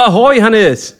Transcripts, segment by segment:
Ahoi, Hannes!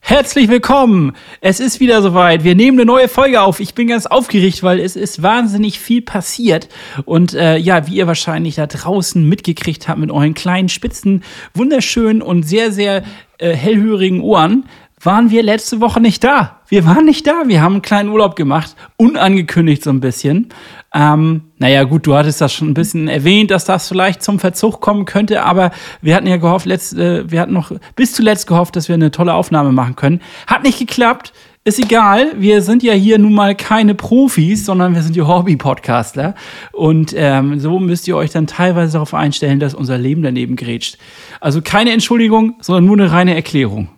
Herzlich willkommen! Es ist wieder soweit. Wir nehmen eine neue Folge auf. Ich bin ganz aufgeregt, weil es ist wahnsinnig viel passiert. Und äh, ja, wie ihr wahrscheinlich da draußen mitgekriegt habt mit euren kleinen, spitzen, wunderschönen und sehr, sehr äh, hellhörigen Ohren, waren wir letzte Woche nicht da. Wir waren nicht da. Wir haben einen kleinen Urlaub gemacht, unangekündigt so ein bisschen. Ähm, naja, gut, du hattest das schon ein bisschen erwähnt, dass das vielleicht zum Verzug kommen könnte, aber wir hatten ja gehofft, letzt, äh, wir hatten noch bis zuletzt gehofft, dass wir eine tolle Aufnahme machen können. Hat nicht geklappt. Ist egal, wir sind ja hier nun mal keine Profis, sondern wir sind ja Hobby-Podcastler. Und ähm, so müsst ihr euch dann teilweise darauf einstellen, dass unser Leben daneben grätscht. Also keine Entschuldigung, sondern nur eine reine Erklärung.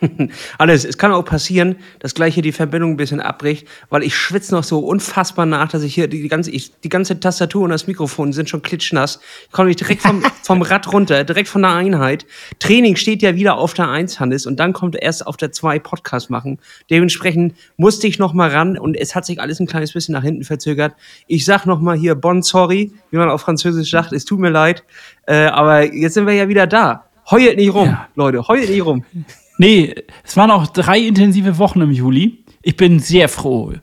Alles, es kann auch passieren, dass gleich hier die Verbindung ein bisschen abbricht, weil ich schwitze noch so unfassbar nach, dass ich hier die, ganze, ich, die ganze Tastatur und das Mikrofon sind schon klitschnass. Ich komme nicht direkt vom, vom Rad runter, direkt von der Einheit. Training steht ja wieder auf der Eins, Hannes, und dann kommt erst auf der Zwei Podcast machen. Dementsprechend musste ich noch mal ran und es hat sich alles ein kleines bisschen nach hinten verzögert. Ich sag noch mal hier bon sorry, wie man auf Französisch sagt, es tut mir leid, äh, aber jetzt sind wir ja wieder da. Heult nicht rum, ja. Leute, heult nicht rum. Nee, es waren auch drei intensive Wochen im Juli. Ich bin sehr froh.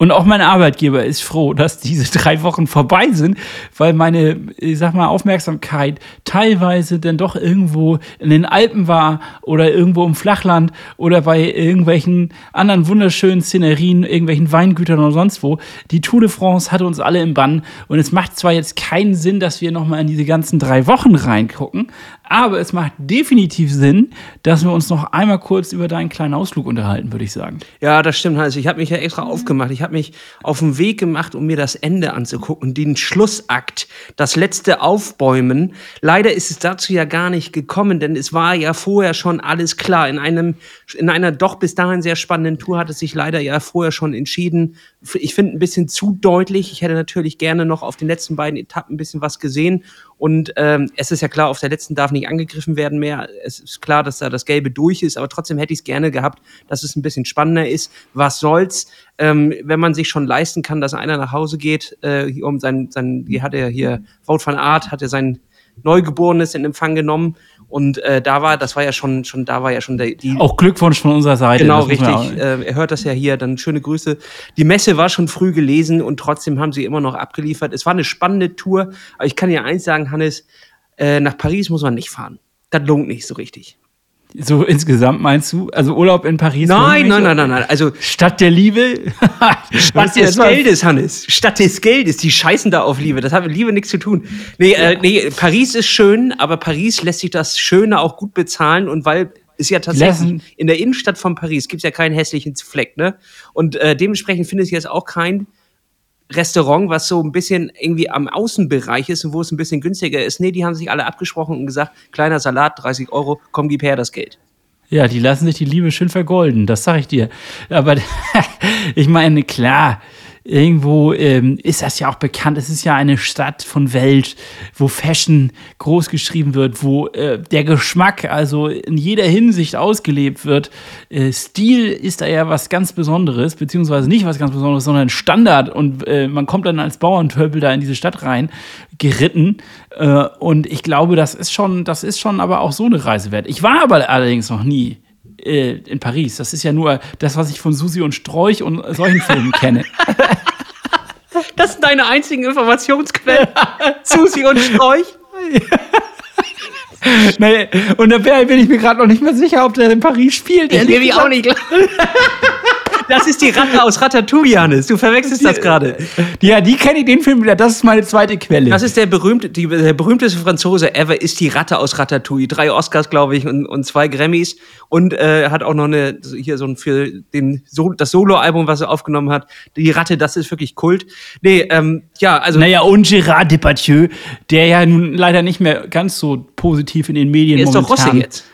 Und auch mein Arbeitgeber ist froh, dass diese drei Wochen vorbei sind, weil meine, ich sag mal, Aufmerksamkeit teilweise dann doch irgendwo in den Alpen war oder irgendwo im Flachland oder bei irgendwelchen anderen wunderschönen Szenerien, irgendwelchen Weingütern oder sonst wo. Die Tour de France hatte uns alle im Bann und es macht zwar jetzt keinen Sinn, dass wir nochmal in diese ganzen drei Wochen reingucken, aber es macht definitiv Sinn, dass wir uns noch einmal kurz über deinen kleinen Ausflug unterhalten, würde ich sagen. Ja, das stimmt. Also ich habe mich ja extra aufgemacht. Ich habe mich auf den Weg gemacht, um mir das Ende anzugucken, den Schlussakt, das letzte Aufbäumen. Leider ist es dazu ja gar nicht gekommen, denn es war ja vorher schon alles klar. In einem, in einer doch bis dahin sehr spannenden Tour hat es sich leider ja vorher schon entschieden. Ich finde ein bisschen zu deutlich. Ich hätte natürlich gerne noch auf den letzten beiden Etappen ein bisschen was gesehen und ähm, es ist ja klar, auf der letzten darf nicht angegriffen werden mehr. Es ist klar, dass da das Gelbe durch ist, aber trotzdem hätte ich es gerne gehabt, dass es ein bisschen spannender ist. Was soll's, ähm, wenn man sich schon leisten kann, dass einer nach Hause geht, äh, um sein, sein, wie hat er hier, Wout van Art, hat er sein Neugeborenes in Empfang genommen und äh, da war, das war ja schon, schon, da war ja schon der, die. Auch Glückwunsch von unserer Seite. Genau, richtig. Äh, er hört das ja hier, dann schöne Grüße. Die Messe war schon früh gelesen und trotzdem haben sie immer noch abgeliefert. Es war eine spannende Tour, aber ich kann ja eins sagen, Hannes, äh, nach Paris muss man nicht fahren. Das lohnt nicht so richtig. So insgesamt meinst du? Also Urlaub in Paris? Nein, nein, nein, nein, nein. Also Stadt der Liebe? Stadt des Geldes, Hannes. Stadt des Geldes. Die scheißen da auf Liebe. Das hat mit Liebe nichts zu tun. Nee, äh, nee, Paris ist schön, aber Paris lässt sich das Schöne auch gut bezahlen und weil ist ja tatsächlich in der Innenstadt von Paris gibt's ja keinen hässlichen Fleck, ne? Und äh, dementsprechend finde ich jetzt auch kein Restaurant, was so ein bisschen irgendwie am Außenbereich ist und wo es ein bisschen günstiger ist. Nee, die haben sich alle abgesprochen und gesagt, kleiner Salat, 30 Euro, komm, gib her das Geld. Ja, die lassen sich die Liebe schön vergolden, das sag ich dir. Aber ich meine, klar, irgendwo ähm, ist das ja auch bekannt. Es ist ja eine Stadt von Welt, wo Fashion groß geschrieben wird, wo äh, der Geschmack also in jeder Hinsicht ausgelebt wird. Äh, Stil ist da ja was ganz Besonderes, beziehungsweise nicht was ganz Besonderes, sondern Standard. Und äh, man kommt dann als Bauerntöpel da in diese Stadt rein, geritten. Äh, und ich glaube, das ist schon, das ist schon aber auch so eine Reise wert. Ich war aber allerdings noch nie äh, in Paris. Das ist ja nur das, was ich von Susi und Strolch und solchen Filmen kenne. Das sind deine einzigen Informationsquellen. Susi und Strolch. naja, und da bin ich mir gerade noch nicht mehr sicher, ob der in Paris spielt. Ich will auch nicht. Das ist die Ratte aus Ratatouille, Hannes. Du verwechselst das gerade. Ja, die kenne ich, den Film wieder. Das ist meine zweite Quelle. Das ist der, berühmte, die, der berühmteste Franzose ever, ist die Ratte aus Ratatouille. Drei Oscars, glaube ich, und, und zwei Grammys. Und äh, hat auch noch eine, hier so ein, für den, so, das Soloalbum, was er aufgenommen hat. Die Ratte, das ist wirklich Kult. Nee, ähm, ja, also. Naja, und Gérard Depardieu, der ja nun leider nicht mehr ganz so positiv in den Medien ist. Ist doch Russe jetzt.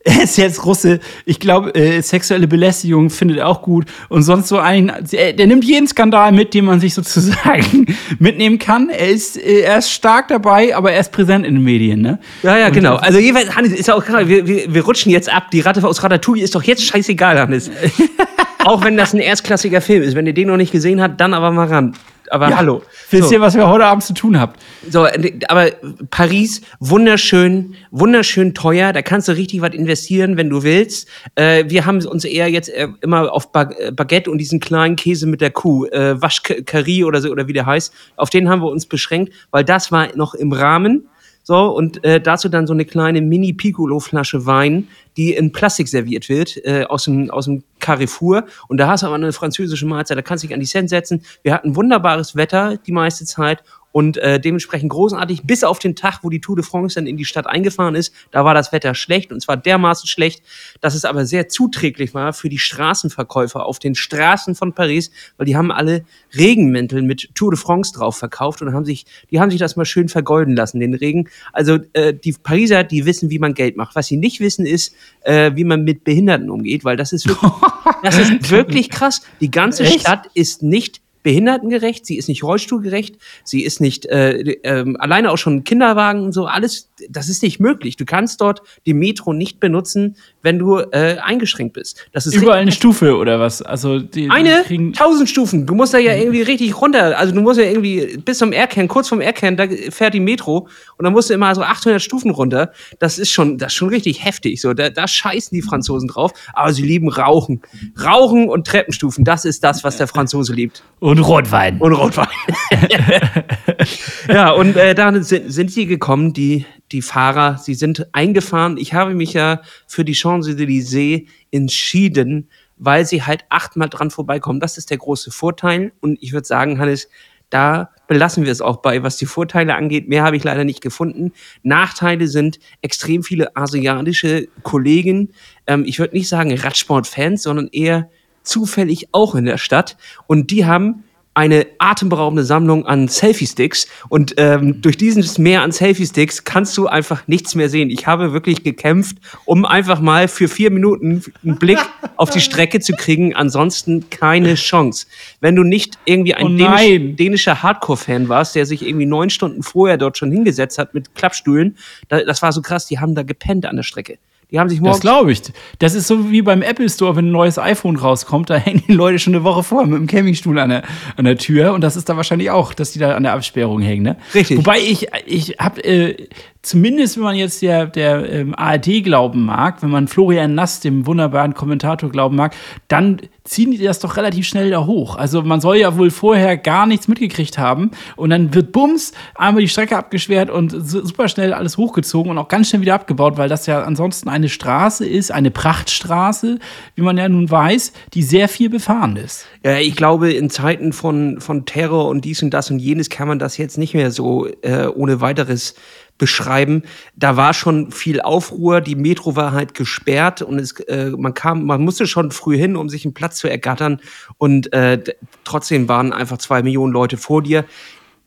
er ist jetzt Russe. Ich glaube, äh, sexuelle Belästigung findet er auch gut. Und sonst so ein, der, der, nimmt jeden Skandal mit, den man sich sozusagen mitnehmen kann. Er ist, äh, er ist stark dabei, aber er ist präsent in den Medien, ne? Ja, ja, Und genau. Also jeweils, Hannes, ist ja auch klar, wir, wir, wir rutschen jetzt ab. Die Ratte aus Ratatouille ist doch jetzt scheißegal, Hannes. auch wenn das ein erstklassiger Film ist. Wenn ihr den noch nicht gesehen habt, dann aber mal ran. aber ja, hallo. Wisst so. ihr, was wir heute Abend zu tun habt? So, aber Paris, wunderschön, wunderschön teuer. Da kannst du richtig was investieren, wenn du willst. Äh, wir haben uns eher jetzt äh, immer auf äh, Baguette und diesen kleinen Käse mit der Kuh, äh, Waschcurry oder so, oder wie der heißt, auf den haben wir uns beschränkt, weil das war noch im Rahmen. So, und äh, dazu dann so eine kleine Mini-Piccolo-Flasche Wein, die in Plastik serviert wird, äh, aus, dem, aus dem Carrefour. Und da hast du aber eine französische Mahlzeit, da kannst du dich an die Cent setzen. Wir hatten wunderbares Wetter die meiste Zeit und äh, dementsprechend großartig, bis auf den Tag, wo die Tour de France dann in die Stadt eingefahren ist. Da war das Wetter schlecht und zwar dermaßen schlecht, dass es aber sehr zuträglich war für die Straßenverkäufer auf den Straßen von Paris, weil die haben alle Regenmäntel mit Tour de France drauf verkauft und haben sich, die haben sich das mal schön vergolden lassen, den Regen. Also äh, die Pariser, die wissen, wie man Geld macht. Was sie nicht wissen, ist, äh, wie man mit Behinderten umgeht, weil das ist wirklich, das ist wirklich krass. Die ganze Echt? Stadt ist nicht behindertengerecht, sie ist nicht rollstuhlgerecht, sie ist nicht äh, äh, alleine auch schon Kinderwagen und so, alles, das ist nicht möglich. Du kannst dort die Metro nicht benutzen, wenn du äh, eingeschränkt bist. Das ist Überall eine Stufe oder was? Also die, eine? Tausend Stufen. Du musst da ja irgendwie richtig runter, also du musst ja irgendwie bis zum Erkern, kurz vom Erkern, da fährt die Metro und dann musst du immer so 800 Stufen runter. Das ist schon, das ist schon richtig heftig. So, da, da scheißen die Franzosen drauf, aber sie lieben Rauchen. Rauchen und Treppenstufen, das ist das, was der Franzose liebt. Und Rotwein. Und Rotwein. ja, und äh, dann sind, sind sie gekommen, die, die Fahrer, sie sind eingefahren. Ich habe mich ja für die Champs-Élysées entschieden, weil sie halt achtmal dran vorbeikommen. Das ist der große Vorteil. Und ich würde sagen, Hannes, da belassen wir es auch bei, was die Vorteile angeht. Mehr habe ich leider nicht gefunden. Nachteile sind extrem viele asiatische Kollegen. Ähm, ich würde nicht sagen Radsport-Fans, sondern eher zufällig auch in der Stadt. Und die haben eine atemberaubende Sammlung an Selfie-Sticks und ähm, durch dieses Meer an Selfie-Sticks kannst du einfach nichts mehr sehen. Ich habe wirklich gekämpft, um einfach mal für vier Minuten einen Blick auf die Strecke zu kriegen. Ansonsten keine Chance. Wenn du nicht irgendwie ein oh dänisch, dänischer Hardcore-Fan warst, der sich irgendwie neun Stunden vorher dort schon hingesetzt hat mit Klappstühlen, da, das war so krass, die haben da gepennt an der Strecke. Die haben sich morgens. Das glaube ich. Das ist so wie beim Apple Store, wenn ein neues iPhone rauskommt, da hängen die Leute schon eine Woche vor mit dem Campingstuhl an der, an der Tür. Und das ist da wahrscheinlich auch, dass die da an der Absperrung hängen. Ne? Richtig. Wobei ich, ich habe äh, zumindest wenn man jetzt der, der ähm, ARD glauben mag, wenn man Florian Nass, dem wunderbaren Kommentator, glauben mag, dann ziehen die das doch relativ schnell da hoch. Also man soll ja wohl vorher gar nichts mitgekriegt haben und dann wird Bums einmal die Strecke abgeschwert und super schnell alles hochgezogen und auch ganz schnell wieder abgebaut, weil das ja ansonsten eine Straße ist, eine Prachtstraße, wie man ja nun weiß, die sehr viel befahren ist. Ja, ich glaube, in Zeiten von, von Terror und dies und das und jenes kann man das jetzt nicht mehr so äh, ohne weiteres beschreiben. Da war schon viel Aufruhr, die Metro war halt gesperrt und es, äh, man kam, man musste schon früh hin, um sich einen Platz zu ergattern und äh, trotzdem waren einfach zwei Millionen Leute vor dir.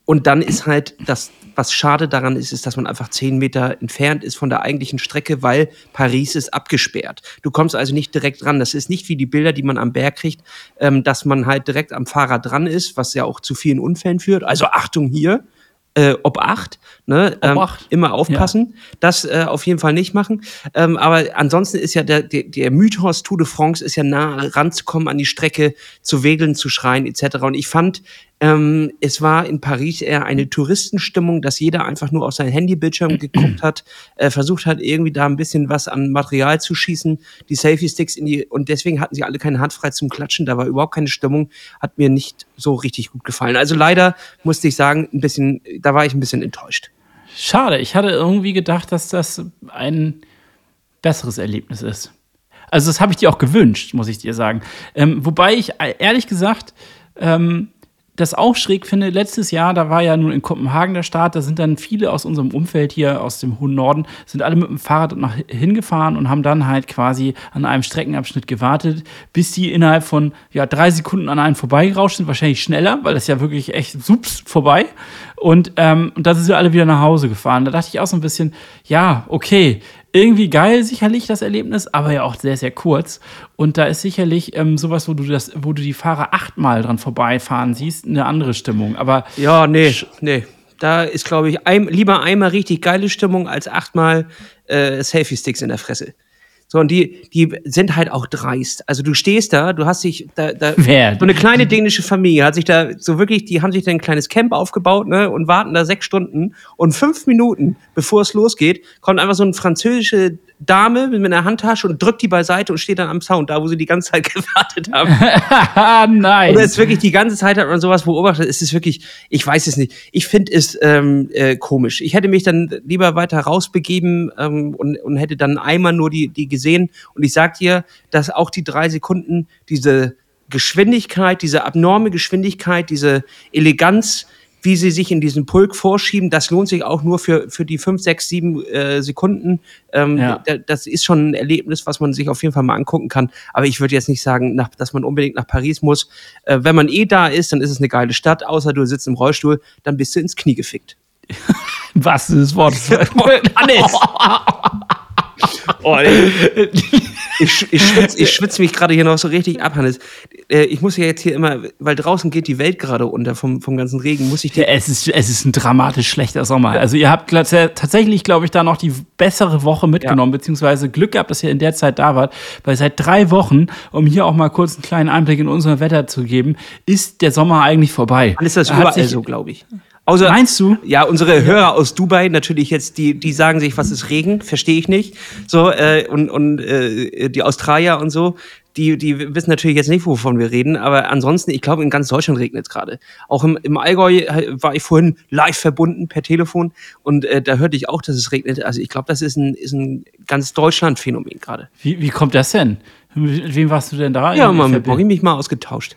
Und dann ist halt das, was schade daran ist, ist, dass man einfach zehn Meter entfernt ist von der eigentlichen Strecke, weil Paris ist abgesperrt. Du kommst also nicht direkt dran. Das ist nicht wie die Bilder, die man am Berg kriegt, ähm, dass man halt direkt am Fahrer dran ist, was ja auch zu vielen Unfällen führt. Also Achtung hier, äh, ob acht, ne? Ähm, acht. Immer aufpassen. Ja. Das äh, auf jeden Fall nicht machen. Ähm, aber ansonsten ist ja der, der, der Mythos Tour de France ist ja nah ranzukommen an die Strecke, zu wedeln, zu schreien, etc. Und ich fand, ähm, es war in Paris eher eine Touristenstimmung, dass jeder einfach nur auf sein Handybildschirm geguckt hat, äh, versucht hat, irgendwie da ein bisschen was an Material zu schießen, die Selfie-Sticks in die, und deswegen hatten sie alle keine Hand frei zum Klatschen, da war überhaupt keine Stimmung, hat mir nicht so richtig gut gefallen. Also leider musste ich sagen, ein bisschen, da war ich ein bisschen enttäuscht. Schade, ich hatte irgendwie gedacht, dass das ein besseres Erlebnis ist. Also das habe ich dir auch gewünscht, muss ich dir sagen. Ähm, wobei ich äh, ehrlich gesagt ähm, das auch schräg finde, letztes Jahr, da war ja nun in Kopenhagen der Start, da sind dann viele aus unserem Umfeld hier aus dem hohen Norden, sind alle mit dem Fahrrad nach hingefahren und haben dann halt quasi an einem Streckenabschnitt gewartet, bis die innerhalb von ja, drei Sekunden an einem vorbeigerauscht sind, wahrscheinlich schneller, weil das ja wirklich echt sups vorbei. Und, ähm, und da sind sie alle wieder nach Hause gefahren. Da dachte ich auch so ein bisschen, ja, okay, irgendwie geil sicherlich das Erlebnis, aber ja auch sehr, sehr kurz. Und da ist sicherlich ähm, sowas, wo du das, wo du die Fahrer achtmal dran vorbeifahren siehst, eine andere Stimmung. Aber ja, nee, nee. Da ist, glaube ich, ein, lieber einmal richtig geile Stimmung als achtmal äh, Selfie-Sticks in der Fresse. So, und die, die sind halt auch dreist. Also du stehst da, du hast dich, da, da Wer? so eine kleine dänische Familie hat sich da so wirklich, die haben sich da ein kleines Camp aufgebaut, ne, und warten da sechs Stunden und fünf Minuten, bevor es losgeht, kommt einfach so eine französische Dame mit einer Handtasche und drückt die beiseite und steht dann am Sound, da wo sie die ganze Zeit gewartet haben. Nein. Oder ist wirklich die ganze Zeit hat man sowas beobachtet. Es ist wirklich, ich weiß es nicht. Ich finde es ähm, äh, komisch. Ich hätte mich dann lieber weiter rausbegeben ähm, und, und hätte dann einmal nur die, die gesehen. Und ich sag dir, dass auch die drei Sekunden diese Geschwindigkeit, diese abnorme Geschwindigkeit, diese Eleganz, wie sie sich in diesen Pulk vorschieben, das lohnt sich auch nur für, für die fünf, sechs, sieben äh, Sekunden. Ähm, Ja. da- Das ist schon ein Erlebnis, was man sich auf jeden Fall mal angucken kann. Aber ich würde jetzt nicht sagen, nach, dass man unbedingt nach Paris muss. Äh, wenn man eh da ist, dann ist es eine geile Stadt, außer du sitzt im Rollstuhl, dann bist du ins Knie gefickt. Was ist das Wort? Hannes! Oh, ich, ich schwitze ich schwitz mich gerade hier noch so richtig ab, Hannes. Äh, ich muss ja jetzt hier immer, weil draußen geht die Welt gerade unter vom, vom ganzen Regen, muss ich dir. Ja, es, ist, es ist ein dramatisch schlechter Sommer. Also ihr habt tatsächlich, glaube ich, da noch die bessere Woche mitgenommen, beziehungsweise Glück gehabt, dass ihr in der Zeit da wart. Weil seit drei Wochen, um hier auch mal kurz einen kleinen Einblick in unser Wetter zu geben, ist der Sommer eigentlich vorbei. Dann ist das Er überall sich- so, glaube ich. Außer, Meinst du? Ja, unsere Hörer aus Dubai natürlich jetzt, die, die sagen sich, was ist Regen? Verstehe ich nicht. So, äh, und, und äh, die Australier und so, die, die wissen natürlich jetzt nicht, wovon wir reden, aber ansonsten, ich glaube, in ganz Deutschland regnet es gerade. Auch im, im Allgäu äh, war ich vorhin live verbunden per Telefon und äh, da hörte ich auch, dass es regnet. Also ich glaube, das ist ein, ist ein ganz Deutschland-Phänomen gerade. Wie, wie kommt das denn? Mit wem warst du denn da? Ja, mal mit? Boggy mich mal ausgetauscht.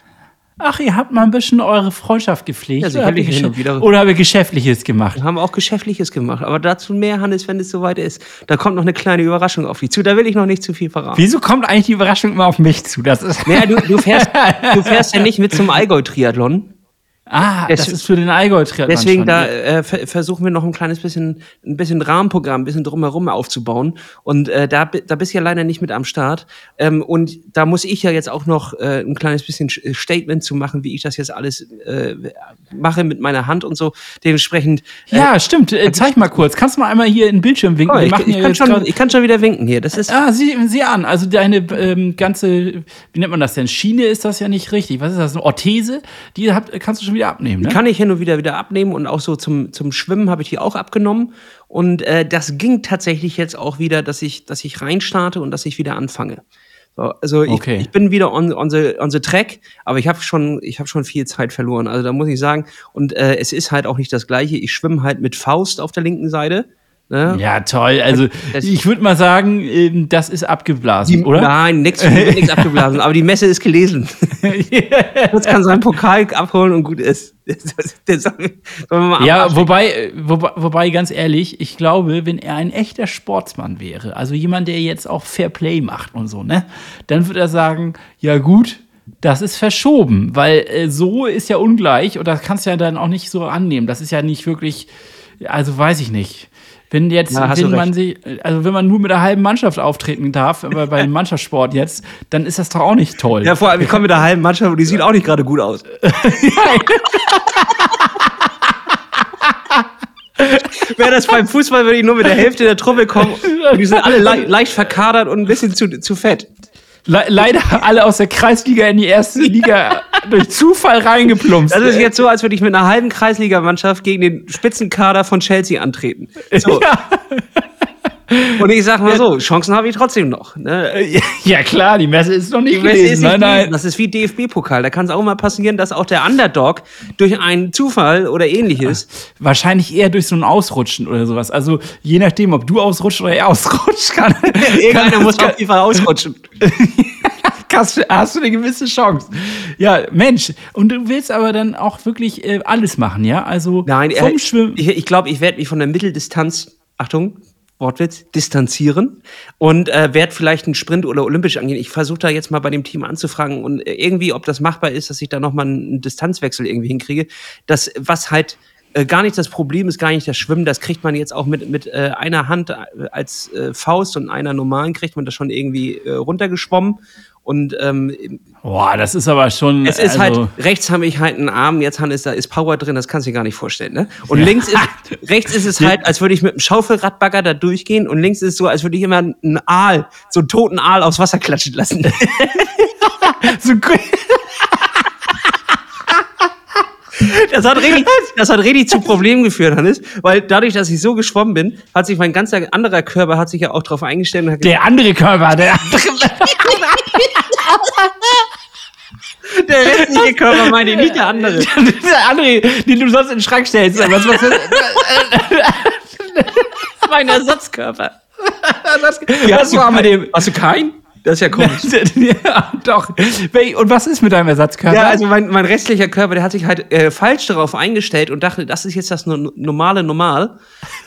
Ach, ihr habt mal ein bisschen eure Freundschaft gepflegt. Ja, oder, habt wieder. oder habt ihr Geschäftliches gemacht? Wir haben auch Geschäftliches gemacht, aber dazu mehr, Hannes, wenn es soweit ist. Da kommt noch eine kleine Überraschung auf dich zu. Da will ich noch nicht zu viel verraten. Wieso kommt eigentlich die Überraschung immer auf mich zu? Das ist Naja, du, du, fährst, du fährst ja nicht mit zum Allgäu-Triathlon. Ah, das Des- ist für den Allgäu-Triathlon Deswegen schon. da äh, ver versuchen wir noch ein kleines bisschen, ein bisschen Rahmenprogramm, ein bisschen drumherum aufzubauen. Und äh, da, da bist du ja leider nicht mit am Start. Ähm, und da muss ich ja jetzt auch noch äh, ein kleines bisschen Sch- Statement zu machen, wie ich das jetzt alles äh, mache mit meiner Hand und so. Dementsprechend. Äh, Ja, stimmt. Äh, zeig mal kurz. Kannst du mal einmal hier in den Bildschirm winken? oh, ich, ich, ja kann schon, ich kann schon wieder winken hier. Das ist. Ah, sieh, sieh an. Also deine ähm, ganze, wie nennt man das denn? Schiene ist das ja nicht richtig. Was ist das? Eine Orthese? Die habt, kannst du schon wieder abnehmen, ne? Kann ich hin und wieder wieder abnehmen und auch so zum, zum Schwimmen habe ich die auch abgenommen. Und äh, das ging tatsächlich jetzt auch wieder, dass ich, dass ich reinstarte und dass ich wieder anfange. So, also ich, Okay. ich bin wieder on, on, the, on the track, aber ich habe schon, ich habe schon viel Zeit verloren. Also da muss ich sagen, und äh, es ist halt auch nicht das Gleiche. Ich schwimme halt mit Faust auf der linken Seite. Ne? Ja, toll. Also Das- ich würde mal sagen, ähm, das ist abgeblasen, Die, oder? Nein, nichts abgeblasen, aber die Messe ist gelesen. Jetzt kann seinen Pokal abholen und gut ist. Sollen wir mal Ja, wobei, äh, wobei, wobei, ganz ehrlich, ich glaube, wenn er ein echter Sportsmann wäre, also jemand, der jetzt auch Fair Play macht und so, ne, dann würde er sagen, ja gut, das ist verschoben, weil äh, so ist ja ungleich und das kannst du ja dann auch nicht so annehmen. Das ist ja nicht wirklich, also weiß ich nicht. Wenn jetzt, Ja, wenn man sich, also wenn man nur mit der halben Mannschaft auftreten darf, aber beim Mannschaftssport jetzt, dann ist das doch auch nicht toll. Ja, vor allem, ich komme mit der halben Mannschaft und die sieht auch nicht gerade gut aus. Wäre das beim Fußball, würde ich nur mit der Hälfte der Truppe kommen. Und die sind alle le leicht verkadert und ein bisschen zu, zu fett. Le leider alle aus der Kreisliga in die erste Liga durch Zufall reingeplumpst. Das ist jetzt so, als würde ich mit einer halben Kreisligamannschaft gegen den Spitzenkader von Chelsea antreten. So. Und ich sag mal so, Chancen habe ich trotzdem noch. Ne? Ja klar, die Messe ist noch nicht Die Messe gelesen. ist Nein, nicht nein. gelesen. Das ist wie DFB-Pokal. Da kann es auch mal passieren, dass auch der Underdog durch einen Zufall oder ähnliches Wahrscheinlich eher durch so ein Ausrutschen oder sowas. Also je nachdem, ob du ausrutscht oder er ausrutscht, kann, Irgendeiner muss auf jeden Fall ausrutschen. hast, du- hast du eine gewisse Chance. Ja, Mensch. Und du willst aber dann auch wirklich äh, alles machen, ja? Also Nein, vom äh, Schwimmen. ich, ich glaube, ich werde mich von der Mitteldistanz, Achtung, Wortwitz, distanzieren und äh, werde vielleicht einen Sprint oder olympisch angehen. Ich versuche da jetzt mal bei dem Team anzufragen und äh, irgendwie, ob das machbar ist, dass ich da nochmal einen Distanzwechsel irgendwie hinkriege. Das, was halt äh, gar nicht das Problem ist, gar nicht das Schwimmen. Das kriegt man jetzt auch mit, mit äh, einer Hand äh, als äh, Faust und einer normalen kriegt man das schon irgendwie äh, runtergeschwommen. Und ähm, Boah, das ist aber schon. es ist also, halt, rechts habe ich halt einen Arm, jetzt Hannes, da ist Power drin, das kannst du dir gar nicht vorstellen. Ne? Und links ist, rechts ist es halt, als würde ich mit einem Schaufelradbagger da durchgehen und links ist es so, als würde ich immer einen Aal, so einen toten Aal aufs Wasser klatschen lassen. so gut. Das hat richtig, das hat richtig zu Problemen geführt, Hannes, weil dadurch, dass ich so geschwommen bin, hat sich mein ganzer anderer Körper hat sich ja auch darauf eingestellt Der andere Körper, der andere. gesagt, der restliche Körper meine ich, nicht der andere. der andere, den du sonst in den Schrank stellst. Was, was, Mein Ersatzkörper. was war mit dem? Hast du keinen? Das ist ja komisch. ja, doch. Und was ist mit deinem Ersatzkörper? Ja, also mein, mein restlicher Körper, der hat sich halt äh, falsch darauf eingestellt und dachte, das ist jetzt das no- normale Normal.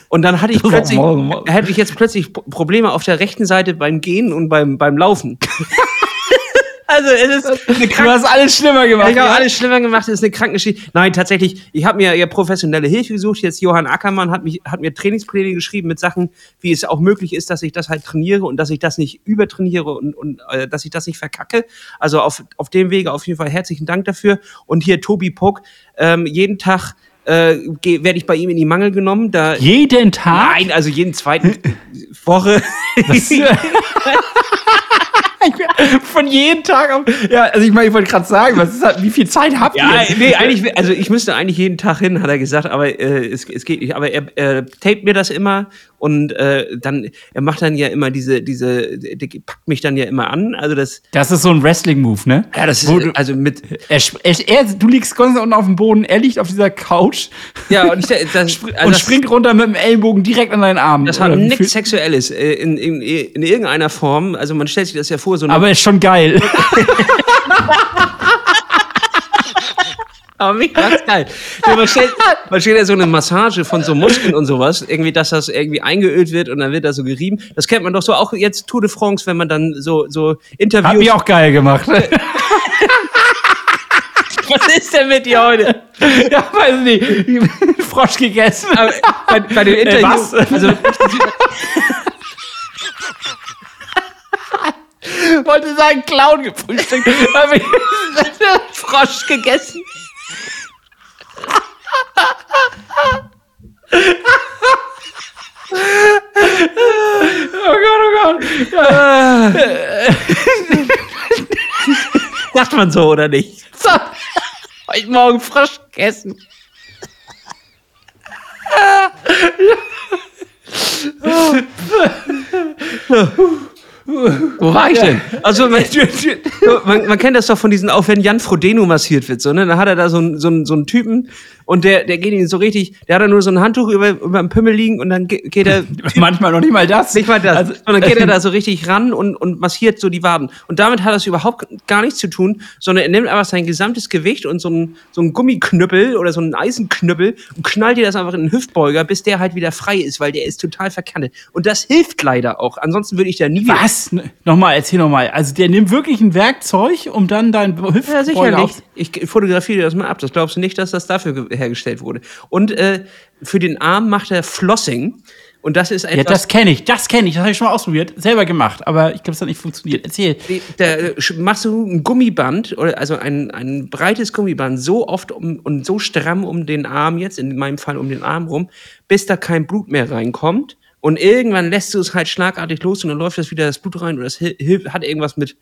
Und dann hatte ich plötzlich, hätte ich jetzt plötzlich Probleme auf der rechten Seite beim Gehen und beim, beim Laufen. also es ist eine du hast alles schlimmer gemacht. Ich habe alles schlimmer gemacht, das ist eine Krankengeschichte. Nein, tatsächlich, ich habe mir ja professionelle Hilfe gesucht. Jetzt Johann Ackermann hat, mich, hat mir Trainingspläne geschrieben mit Sachen, wie es auch möglich ist, dass ich das halt trainiere und dass ich das nicht übertrainiere und, und äh, dass ich das nicht verkacke. Also auf, auf dem Wege auf jeden Fall herzlichen Dank dafür. Und hier Tobi Puck, ähm, jeden Tag äh, werde ich bei ihm in die Mangel genommen. Da, Jeden Tag? Nein, also jeden zweiten Woche. Von jedem Tag auf. Ja, also ich meine, ich wollte gerade sagen, was ist halt, wie viel Zeit habt Ja, ihr? nee, eigentlich, also ich müsste eigentlich jeden Tag hin, hat er gesagt, aber äh, es, es geht nicht. Aber er, er tapet mir das immer und äh, dann, er macht dann ja immer diese, diese, der packt mich dann ja immer an. Also das, Das ist so ein Wrestling-Move, ne? ja, das ist, du- also mit, Er, er, er, du liegst ganz unten auf dem Boden, er liegt auf dieser Couch ja, und ich, das, also und das, springt runter mit dem Ellbogen direkt an deinen Arm. das hat nichts Sexuelles äh, in, in, in irgendeiner Form. Also man stellt sich das ja vor, so Aber ist schon geil. Aber mich macht's geil. Ja, man, stellt, man stellt ja so eine Massage von so Muskeln und sowas, irgendwie, dass das irgendwie eingeölt wird und dann wird da so gerieben. Das kennt man doch so auch jetzt Tour de France, wenn man dann so, so Hat Interviews. mich auch geil gemacht. Was ist denn mit dir heute? ja, weiß nicht. Frosch gegessen. Aber bei, bei den Interviews. was? Also, wollte sagen, Clown gefrühstückt. Ich- Frosch gegessen. Oh Gott, oh Gott. Ja. Sagt man so oder nicht? So. Heute Morgen Frosch gegessen. Wo war ich denn? Also man, man, man kennt das doch von diesen, auch wenn Jan Frodeno massiert wird, so, ne? Dann hat er da so so einen, so einen Typen und der, der geht ihn so richtig, der hat da nur so ein Handtuch über, über dem Pimmel liegen und dann ge- geht er Manchmal noch nicht mal das. Nicht mal das. Also, sondern geht er da so richtig ran und, und massiert so die Waden. Und damit hat das überhaupt gar nichts zu tun, sondern er nimmt einfach sein gesamtes Gewicht und so ein, so ein Gummiknüppel oder so einen Eisenknüppel und knallt dir das einfach in den Hüftbeuger, bis der halt wieder frei ist, weil der ist total verkantet. Und das hilft leider auch. Ansonsten würde ich da nie wieder. Was? Nochmal, erzähl nochmal. Also der nimmt wirklich ein Werkzeug, um dann dein Ja, Hüftbeuger sicherlich. auf... Ich fotografiere dir das mal ab. Das glaubst du nicht, dass das dafür hergestellt wurde. Und äh, für den Arm macht er Flossing. Und das ist Ja, etwas. das kenne ich, das kenne ich, das habe ich schon mal ausprobiert, selber gemacht, aber ich glaube, es hat nicht funktioniert. Erzähl. Da machst du ein Gummiband oder also ein, ein breites Gummiband so oft um, und so stramm um den Arm jetzt, in meinem Fall um den Arm rum, bis da kein Blut mehr reinkommt. Und irgendwann lässt du es halt schlagartig los und dann läuft das wieder das Blut rein oder das hat irgendwas mit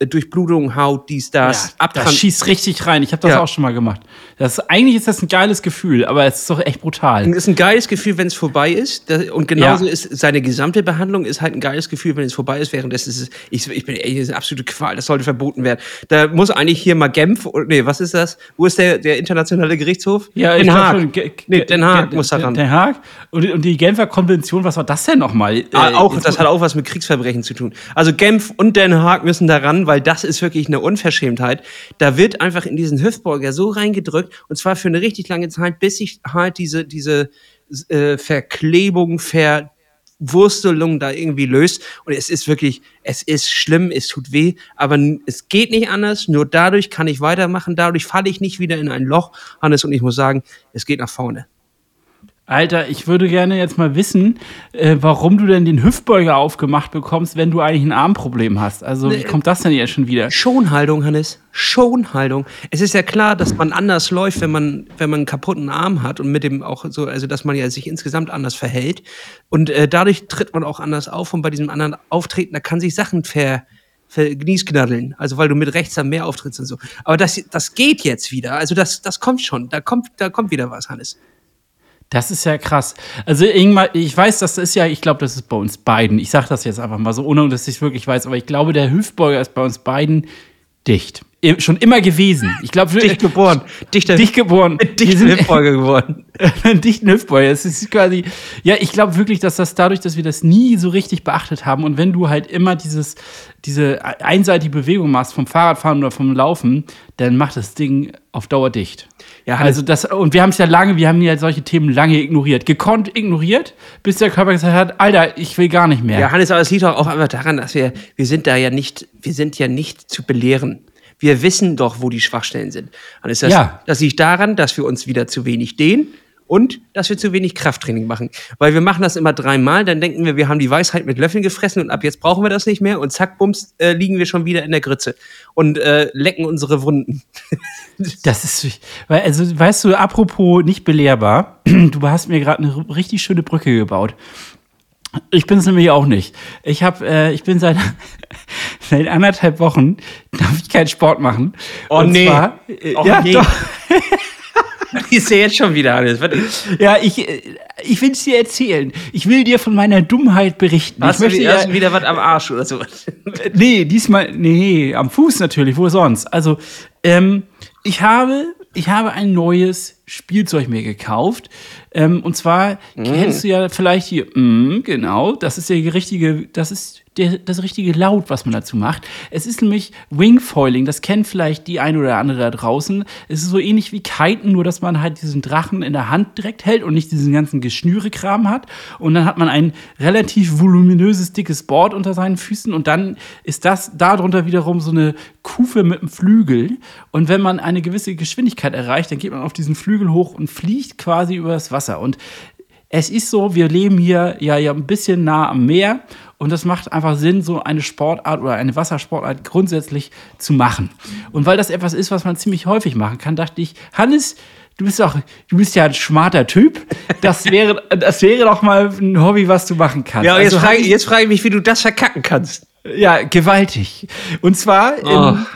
Durchblutung, Haut, dies, das, Ja, das schießt richtig rein. Ich habe das Ja. auch schon mal gemacht. Das, eigentlich ist das ein geiles Gefühl, aber es ist doch echt brutal. Es ist ein geiles Gefühl, wenn es vorbei ist. Und genauso Ja. ist seine gesamte Behandlung ist halt ein geiles Gefühl, wenn es vorbei ist. Währenddessen ist es, ich, ich bin ey, das ist eine absolute Qual. Das sollte verboten werden. Da muss eigentlich hier mal Genf, nee, was ist das? Wo ist der, der internationale Gerichtshof? Ja, Den Haag. schon, Nee, Den Haag muss da ran. Den Haag. Und, und die Genfer Konvention, was war das denn nochmal? Ah, Äh, auch, das hat auch was mit Kriegsverbrechen zu tun. Also Genf und Den Haag müssen da ran, weil das ist wirklich eine Unverschämtheit. Da wird einfach in diesen Hüftbeuger so reingedrückt und zwar für eine richtig lange Zeit, bis sich halt diese, diese äh, Verklebung, Verwurstelung da irgendwie löst. Und es ist wirklich, es ist schlimm, es tut weh, aber es geht nicht anders. Nur dadurch kann ich weitermachen, dadurch falle ich nicht wieder in ein Loch, Hannes, und ich muss sagen, es geht nach vorne. Alter, ich würde gerne jetzt mal wissen, äh, warum du denn den Hüftbeuger aufgemacht bekommst, wenn du eigentlich ein Armproblem hast. Also, wie kommt das denn jetzt schon wieder? Schonhaltung, Hannes. Schonhaltung. Es ist ja klar, dass man anders läuft, wenn man, wenn man einen kaputten Arm hat und mit dem auch so, also dass man ja sich insgesamt anders verhält. Und äh, dadurch tritt man auch anders auf und bei diesem anderen Auftreten, da kann sich Sachen ver, vergniesknaddeln. Also weil du mit rechts dann mehr auftrittst und so. Aber das, das geht jetzt wieder. Also das, das kommt schon. Da kommt, da kommt wieder was, Hannes. Das ist ja krass. Also Ingmar, ich weiß, das ist ja, ich glaube, das ist bei uns beiden. Ich sage das jetzt einfach mal so, ohne dass ich es wirklich weiß, aber ich glaube, der Hüftbeuger ist bei uns beiden dicht. Schon immer gewesen. Ich glaube, dicht geboren. Dichter, dicht geboren. Dichten Hüftbeuger geworden. dichten Hüftbeuger. Es ist quasi, ja, ich glaube wirklich, dass das dadurch, dass wir das nie so richtig beachtet haben und wenn du halt immer dieses, diese einseitige Bewegung machst vom Fahrradfahren oder vom Laufen, dann macht das Ding auf Dauer dicht. Ja, also das, und wir haben es ja lange, wir haben ja solche Themen lange ignoriert. Gekonnt ignoriert, bis der Körper gesagt hat, Alter, ich will gar nicht mehr. Ja, Hannes, aber es liegt auch einfach daran, dass wir, wir sind da ja nicht, wir sind ja nicht zu belehren. Wir wissen doch, wo die Schwachstellen sind. Und ist das, ja. das liegt daran, dass wir uns wieder zu wenig dehnen und dass wir zu wenig Krafttraining machen. Weil wir machen das immer dreimal, dann denken wir, wir haben die Weisheit mit Löffeln gefressen und ab jetzt brauchen wir das nicht mehr und zack, bums, äh, liegen wir schon wieder in der Grütze und äh, lecken unsere Wunden. das ist, weil, also weißt du, apropos nicht belehrbar, du hast mir gerade eine richtig schöne Brücke gebaut. Ich bin es nämlich auch nicht. Ich habe, äh, ich bin seit, seit anderthalb Wochen darf ich keinen Sport machen. Oh und nee. Zwar, äh, oh, ja, nee. doch. Ich sehe jetzt schon wieder alles. Ja, ich, ich will es dir erzählen. Ich will dir von meiner Dummheit berichten. Hast ich möchte du ja, wieder was am Arsch oder so? Nee, diesmal, nee, am Fuß natürlich, wo sonst. Also, ähm, ich habe, ich habe ein neues Spielzeug mir gekauft. Ähm, und zwar mm. kennst du ja vielleicht hier, mm, genau, das ist der richtige, das ist der, das richtige Laut, was man dazu macht. Es ist nämlich Wingfoiling, das kennt vielleicht die ein oder andere da draußen. Es ist so ähnlich wie Kiten, nur dass man halt diesen Drachen in der Hand direkt hält und nicht diesen ganzen Geschnürekram hat. Und dann hat man ein relativ voluminöses, dickes Board unter seinen Füßen und dann ist das darunter wiederum so eine Kufe mit einem Flügel. Und wenn man eine gewisse Geschwindigkeit erreicht, dann geht man auf diesen Flügel Flügel hoch und fliegt quasi über das Wasser. Und es ist so, wir leben hier ja, ja ein bisschen nah am Meer und das macht einfach Sinn, so eine Sportart oder eine Wassersportart grundsätzlich zu machen. Und weil das etwas ist, was man ziemlich häufig machen kann, dachte ich, Hannes, du bist doch, du bist ja ein schmarter Typ. Das wäre, das wäre doch mal ein Hobby, was du machen kannst. Ja, jetzt, also, frage, jetzt frage ich mich, wie du das verkacken kannst. Ja, gewaltig. Und zwar, oh. in,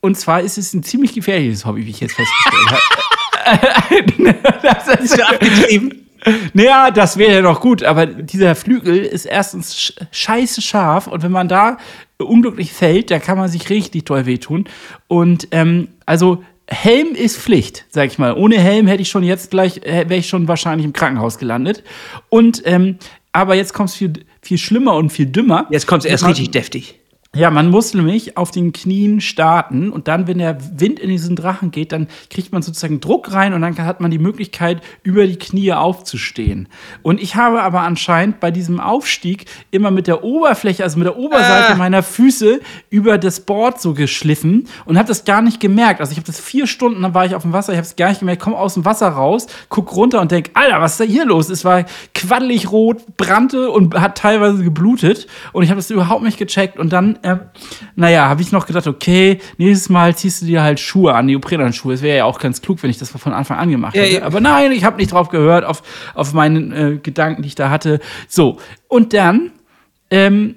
und zwar ist es ein ziemlich gefährliches Hobby, wie ich jetzt festgestellt habe. das ist ja abgetrieben. Naja, das wäre ja noch gut, aber dieser Flügel ist erstens scheiße scharf und wenn man da unglücklich fällt, da kann man sich richtig toll wehtun. Und ähm, also Helm ist Pflicht, sag ich mal. Ohne Helm hätte ich schon jetzt gleich, äh, wäre ich schon wahrscheinlich im Krankenhaus gelandet. Und ähm, aber jetzt kommt es viel, viel schlimmer und viel dümmer. Jetzt kommt es erst richtig deftig. Ja, man muss nämlich auf den Knien starten und dann, wenn der Wind in diesen Drachen geht, dann kriegt man sozusagen Druck rein und dann hat man die Möglichkeit, über die Knie aufzustehen. Und ich habe aber anscheinend bei diesem Aufstieg immer mit der Oberfläche, also mit der Oberseite ah. meiner Füße über das Board so geschliffen und habe das gar nicht gemerkt. Also ich habe das vier Stunden, dann war ich auf dem Wasser, ich habe es gar nicht gemerkt, komme aus dem Wasser raus, guck runter und denk, Alter, was ist da hier los? Es war quaddelig rot, brannte und hat teilweise geblutet und ich habe das überhaupt nicht gecheckt und dann äh, naja, habe ich noch gedacht, okay, nächstes Mal ziehst du dir halt Schuhe an, Neoprenhandschuhe. Es wäre ja auch ganz klug, wenn ich das von Anfang an gemacht hätte. Ja, Aber nein, ich habe nicht drauf gehört, auf, auf meinen äh, Gedanken, die ich da hatte. So, und dann ähm,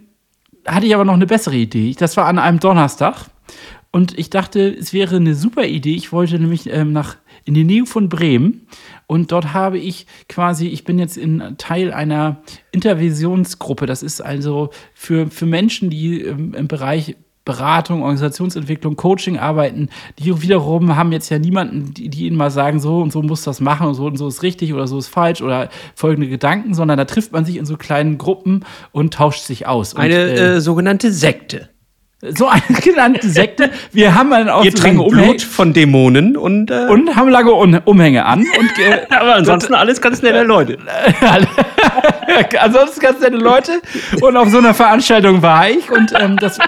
hatte ich aber noch eine bessere Idee. Das war an einem Donnerstag. Und ich dachte, es wäre eine super Idee. Ich wollte nämlich ähm, nach in die Nähe von Bremen und dort habe ich quasi, ich bin jetzt in Teil einer Intervisionsgruppe. Das ist also für, für Menschen, die im, im Bereich Beratung, Organisationsentwicklung, Coaching arbeiten, die wiederum haben jetzt ja niemanden, die, die, ihnen mal sagen, so und so muss das machen und so und so ist richtig oder so ist falsch oder folgende Gedanken, sondern da trifft man sich in so kleinen Gruppen und tauscht sich aus. Eine und, äh, äh, sogenannte Sekte. So eine genannte Sekte. Wir haben dann auch trinkt lange Blut von Dämonen und, äh, und haben lange Umhänge an. Und, äh, aber ansonsten alles ganz nette Leute. Ansonsten ganz nette Leute. Und auf so einer Veranstaltung war ich. Und, ähm, das,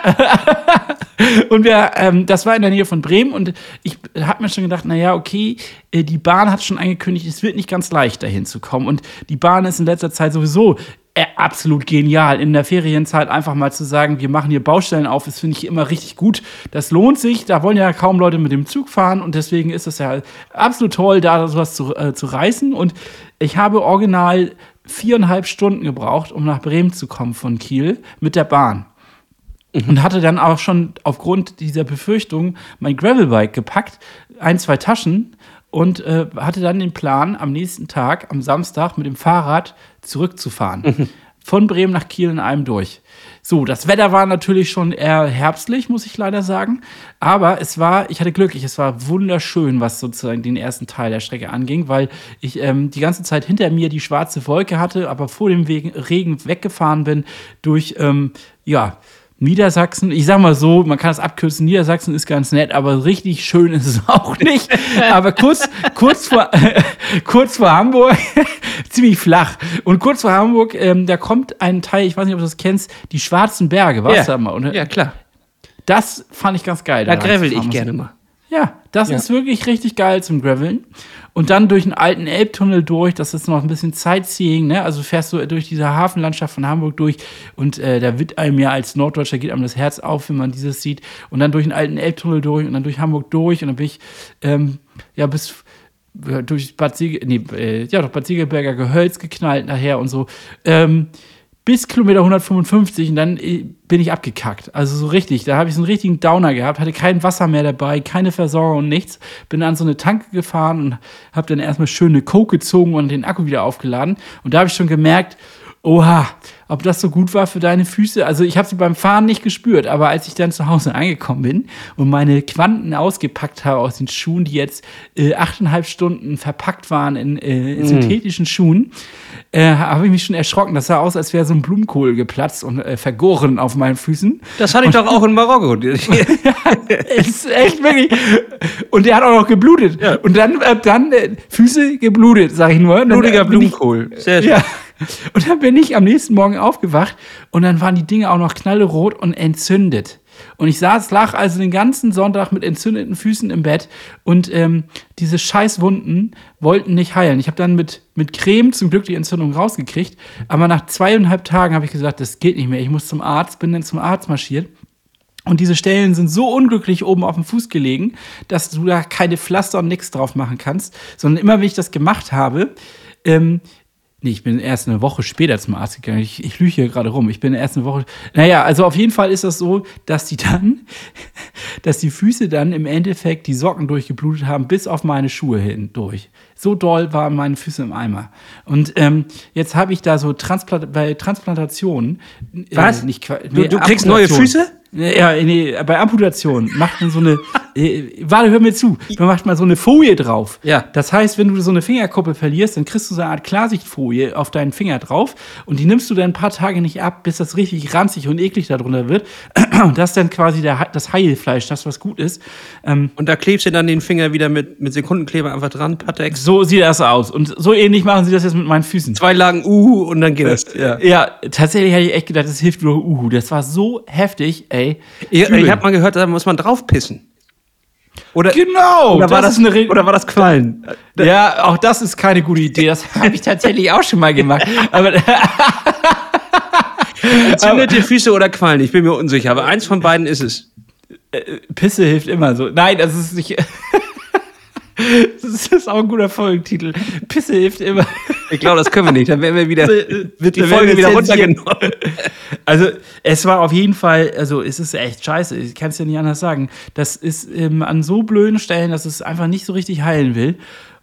und wir, ähm, das war in der Nähe von Bremen. Und ich habe mir schon gedacht, naja, okay, äh, die Bahn hat schon angekündigt, es wird nicht ganz leicht, dahin zu kommen. Und die Bahn ist in letzter Zeit sowieso absolut genial. In der Ferienzeit einfach mal zu sagen, wir machen hier Baustellen auf, das finde ich immer richtig gut. Das lohnt sich. Da wollen ja kaum Leute mit dem Zug fahren und deswegen ist es ja absolut toll, da sowas zu, äh, zu reißen. Und ich habe original viereinhalb Stunden gebraucht, um nach Bremen zu kommen von Kiel mit der Bahn. Und hatte dann auch schon aufgrund dieser Befürchtung mein Gravelbike gepackt, ein, zwei Taschen und äh, hatte dann den Plan, am nächsten Tag, am Samstag, mit dem Fahrrad zurückzufahren. Von Bremen nach Kiel in einem durch. So, das Wetter war natürlich schon eher herbstlich, muss ich leider sagen. Aber es war, ich hatte Glück, es war wunderschön, was sozusagen den ersten Teil der Strecke anging, weil ich ähm, die ganze Zeit hinter mir die schwarze Wolke hatte, aber vor dem Regen weggefahren bin durch, ähm, ja, Niedersachsen, ich sag mal so, man kann es abkürzen, Niedersachsen ist ganz nett, aber richtig schön ist es auch nicht. Aber kurz, kurz, vor, kurz vor Hamburg, ziemlich flach. Und kurz vor Hamburg, ähm, da kommt ein Teil, ich weiß nicht, ob du das kennst, die Schwarzen Berge, warst du da mal? Oder? ja, klar. Das fand ich ganz geil. Da da gravel ich gerne mal. Ja, das Ja. ist wirklich richtig geil zum Graveln. Und dann durch einen alten Elbtunnel durch, das ist noch ein bisschen Sightseeing, ne? Also fährst du durch diese Hafenlandschaft von Hamburg durch und äh, da wird einem ja als Norddeutscher geht einem das Herz auf, wenn man dieses sieht. Und dann durch einen alten Elbtunnel durch und dann durch Hamburg durch und dann bin ich ähm, ja bis durch Bad Siege, nee, äh, ja doch Bad Siegelberger Gehölz geknallt nachher und so. Ähm, bis Kilometer 155 und dann äh, bin ich abgekackt. Also so richtig. Da habe ich so einen richtigen Downer gehabt, hatte kein Wasser mehr dabei, keine Versorgung und nichts. Bin an so eine Tanke gefahren und habe dann erstmal schön eine Coke gezogen und den Akku wieder aufgeladen. Und da habe ich schon gemerkt, oha, ob das so gut war für deine Füße. Also ich habe sie beim Fahren nicht gespürt, aber als ich dann zu Hause angekommen bin und meine Quanten ausgepackt habe aus den Schuhen, die jetzt äh, achteinhalb Stunden verpackt waren in, äh, in synthetischen Schuhen, äh, habe ich mich schon erschrocken. Das sah aus, als wäre so ein Blumenkohl geplatzt und äh, vergoren auf meinen Füßen. Das hatte ich doch auch in Marokko. Ist echt wirklich. Und der hat auch noch geblutet. Und dann, äh, dann äh, Füße geblutet, sag ich nur. Und Blutiger äh, Blumenkohl. Sehr schön. Ja. Und dann bin ich am nächsten Morgen aufgewacht und dann waren die Dinge auch noch knallerot und entzündet. Und ich saß, lag also den ganzen Sonntag mit entzündeten Füßen im Bett und ähm, diese Scheißwunden wollten nicht heilen. Ich habe dann mit, mit Creme zum Glück die Entzündung rausgekriegt, aber nach zweieinhalb Tagen habe ich gesagt, das geht nicht mehr. Ich muss zum Arzt, bin dann zum Arzt marschiert. Und diese Stellen sind so unglücklich oben auf dem Fuß gelegen, dass du da keine Pflaster und nichts drauf machen kannst, sondern immer, wenn ich das gemacht habe, ähm, nee, ich bin erst eine Woche später zum Arzt gegangen. Ich, ich lüge hier gerade rum. Ich bin erst eine Woche. Naja, also auf jeden Fall ist das so, dass die dann, dass die Füße dann im Endeffekt die Socken durchgeblutet haben, bis auf meine Schuhe hindurch. So doll waren meine Füße im Eimer. Und ähm, jetzt habe ich da so Transplant bei Transplantationen. äh, Was? nicht, Qua- Du- nee, du kriegst neue. Füße? Ja, nee, bei Amputation macht man so eine. Äh, warte, hör mir zu. Man macht mal so eine Folie drauf. Ja. Das heißt, wenn du so eine Fingerkuppe verlierst, dann kriegst du so eine Art Klarsichtfolie auf deinen Finger drauf und die nimmst du dann ein paar Tage nicht ab, bis das richtig ranzig und eklig darunter wird. Und das ist dann quasi der, das Heilfleisch, das was gut ist. Ähm, Und da klebst du dann den Finger wieder mit, mit Sekundenkleber einfach dran, Patex. so sieht das aus. Und so ähnlich machen sie das jetzt mit meinen Füßen. Zwei Lagen Uhu und dann geht das. Ja. Ja, tatsächlich hätte ich echt gedacht, das hilft nur Uhu. Das war so heftig, ey. Ich, Übel. ich habe mal gehört, da muss man drauf pissen. Oder, Genau, oder, war das, ist eine oder war das Quallen? Ja, auch das ist keine gute Idee. Das habe ich tatsächlich auch schon mal gemacht. Aber Entzündete Füße oder Quallen? Ich bin mir unsicher, aber eins von beiden ist es. Pisse hilft immer so. Nein, das ist nicht. Das ist auch ein guter Folgentitel. Pisse hilft immer. Ich glaube, das können wir nicht. Dann werden wir wieder, wird die Folge wieder runtergenommen. Also, es war auf jeden Fall, also, es ist echt scheiße. Ich kann es ja nicht anders sagen. Das ist ähm, an so blöden Stellen, dass es einfach nicht so richtig heilen will.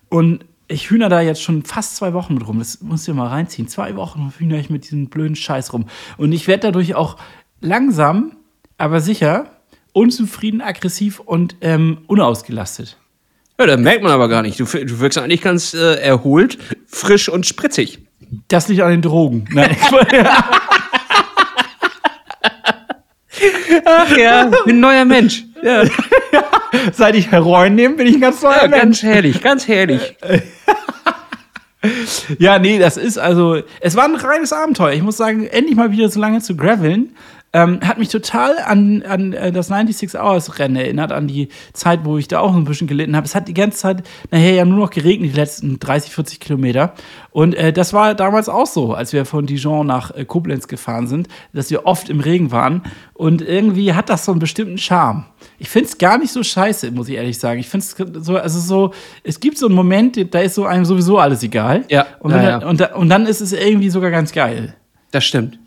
Und ich hühner da jetzt schon fast zwei Wochen mit rum. Das musst du dir mal reinziehen. Zwei Wochen hühner ich mit diesem blöden Scheiß rum. Und ich werde dadurch auch langsam, aber sicher unzufrieden, aggressiv und ähm, unausgelastet. Ja, das merkt man aber gar nicht. Du, du wirkst eigentlich ganz äh, erholt, frisch und spritzig. Das liegt an den Drogen. Nein. Ach ja, bin ein neuer Mensch. Ja, Seit ich Heroin nehme, bin ich ein ganz neuer ja Mensch. ganz herrlich, ganz herrlich. Ja, nee, das ist also, es war ein reines Abenteuer. Ich muss sagen, endlich mal wieder so lange zu graveln. Ähm, hat mich total an, an äh, das 96 Hours Rennen erinnert, an die Zeit, wo ich da auch ein bisschen gelitten habe. Es hat die ganze Zeit nachher ja nur noch geregnet, die letzten 30, 40 Kilometer. Und äh, das war damals auch so, als wir von Dijon nach äh, Koblenz gefahren sind, dass wir oft im Regen waren. Und irgendwie hat das so einen bestimmten Charme. Ich finde es gar nicht so scheiße, muss ich ehrlich sagen. Ich finde es so, also so, es gibt so einen Moment, da ist so einem sowieso alles egal. Ja, Und, ja, ja. Und, und dann ist es irgendwie sogar ganz geil. Das stimmt.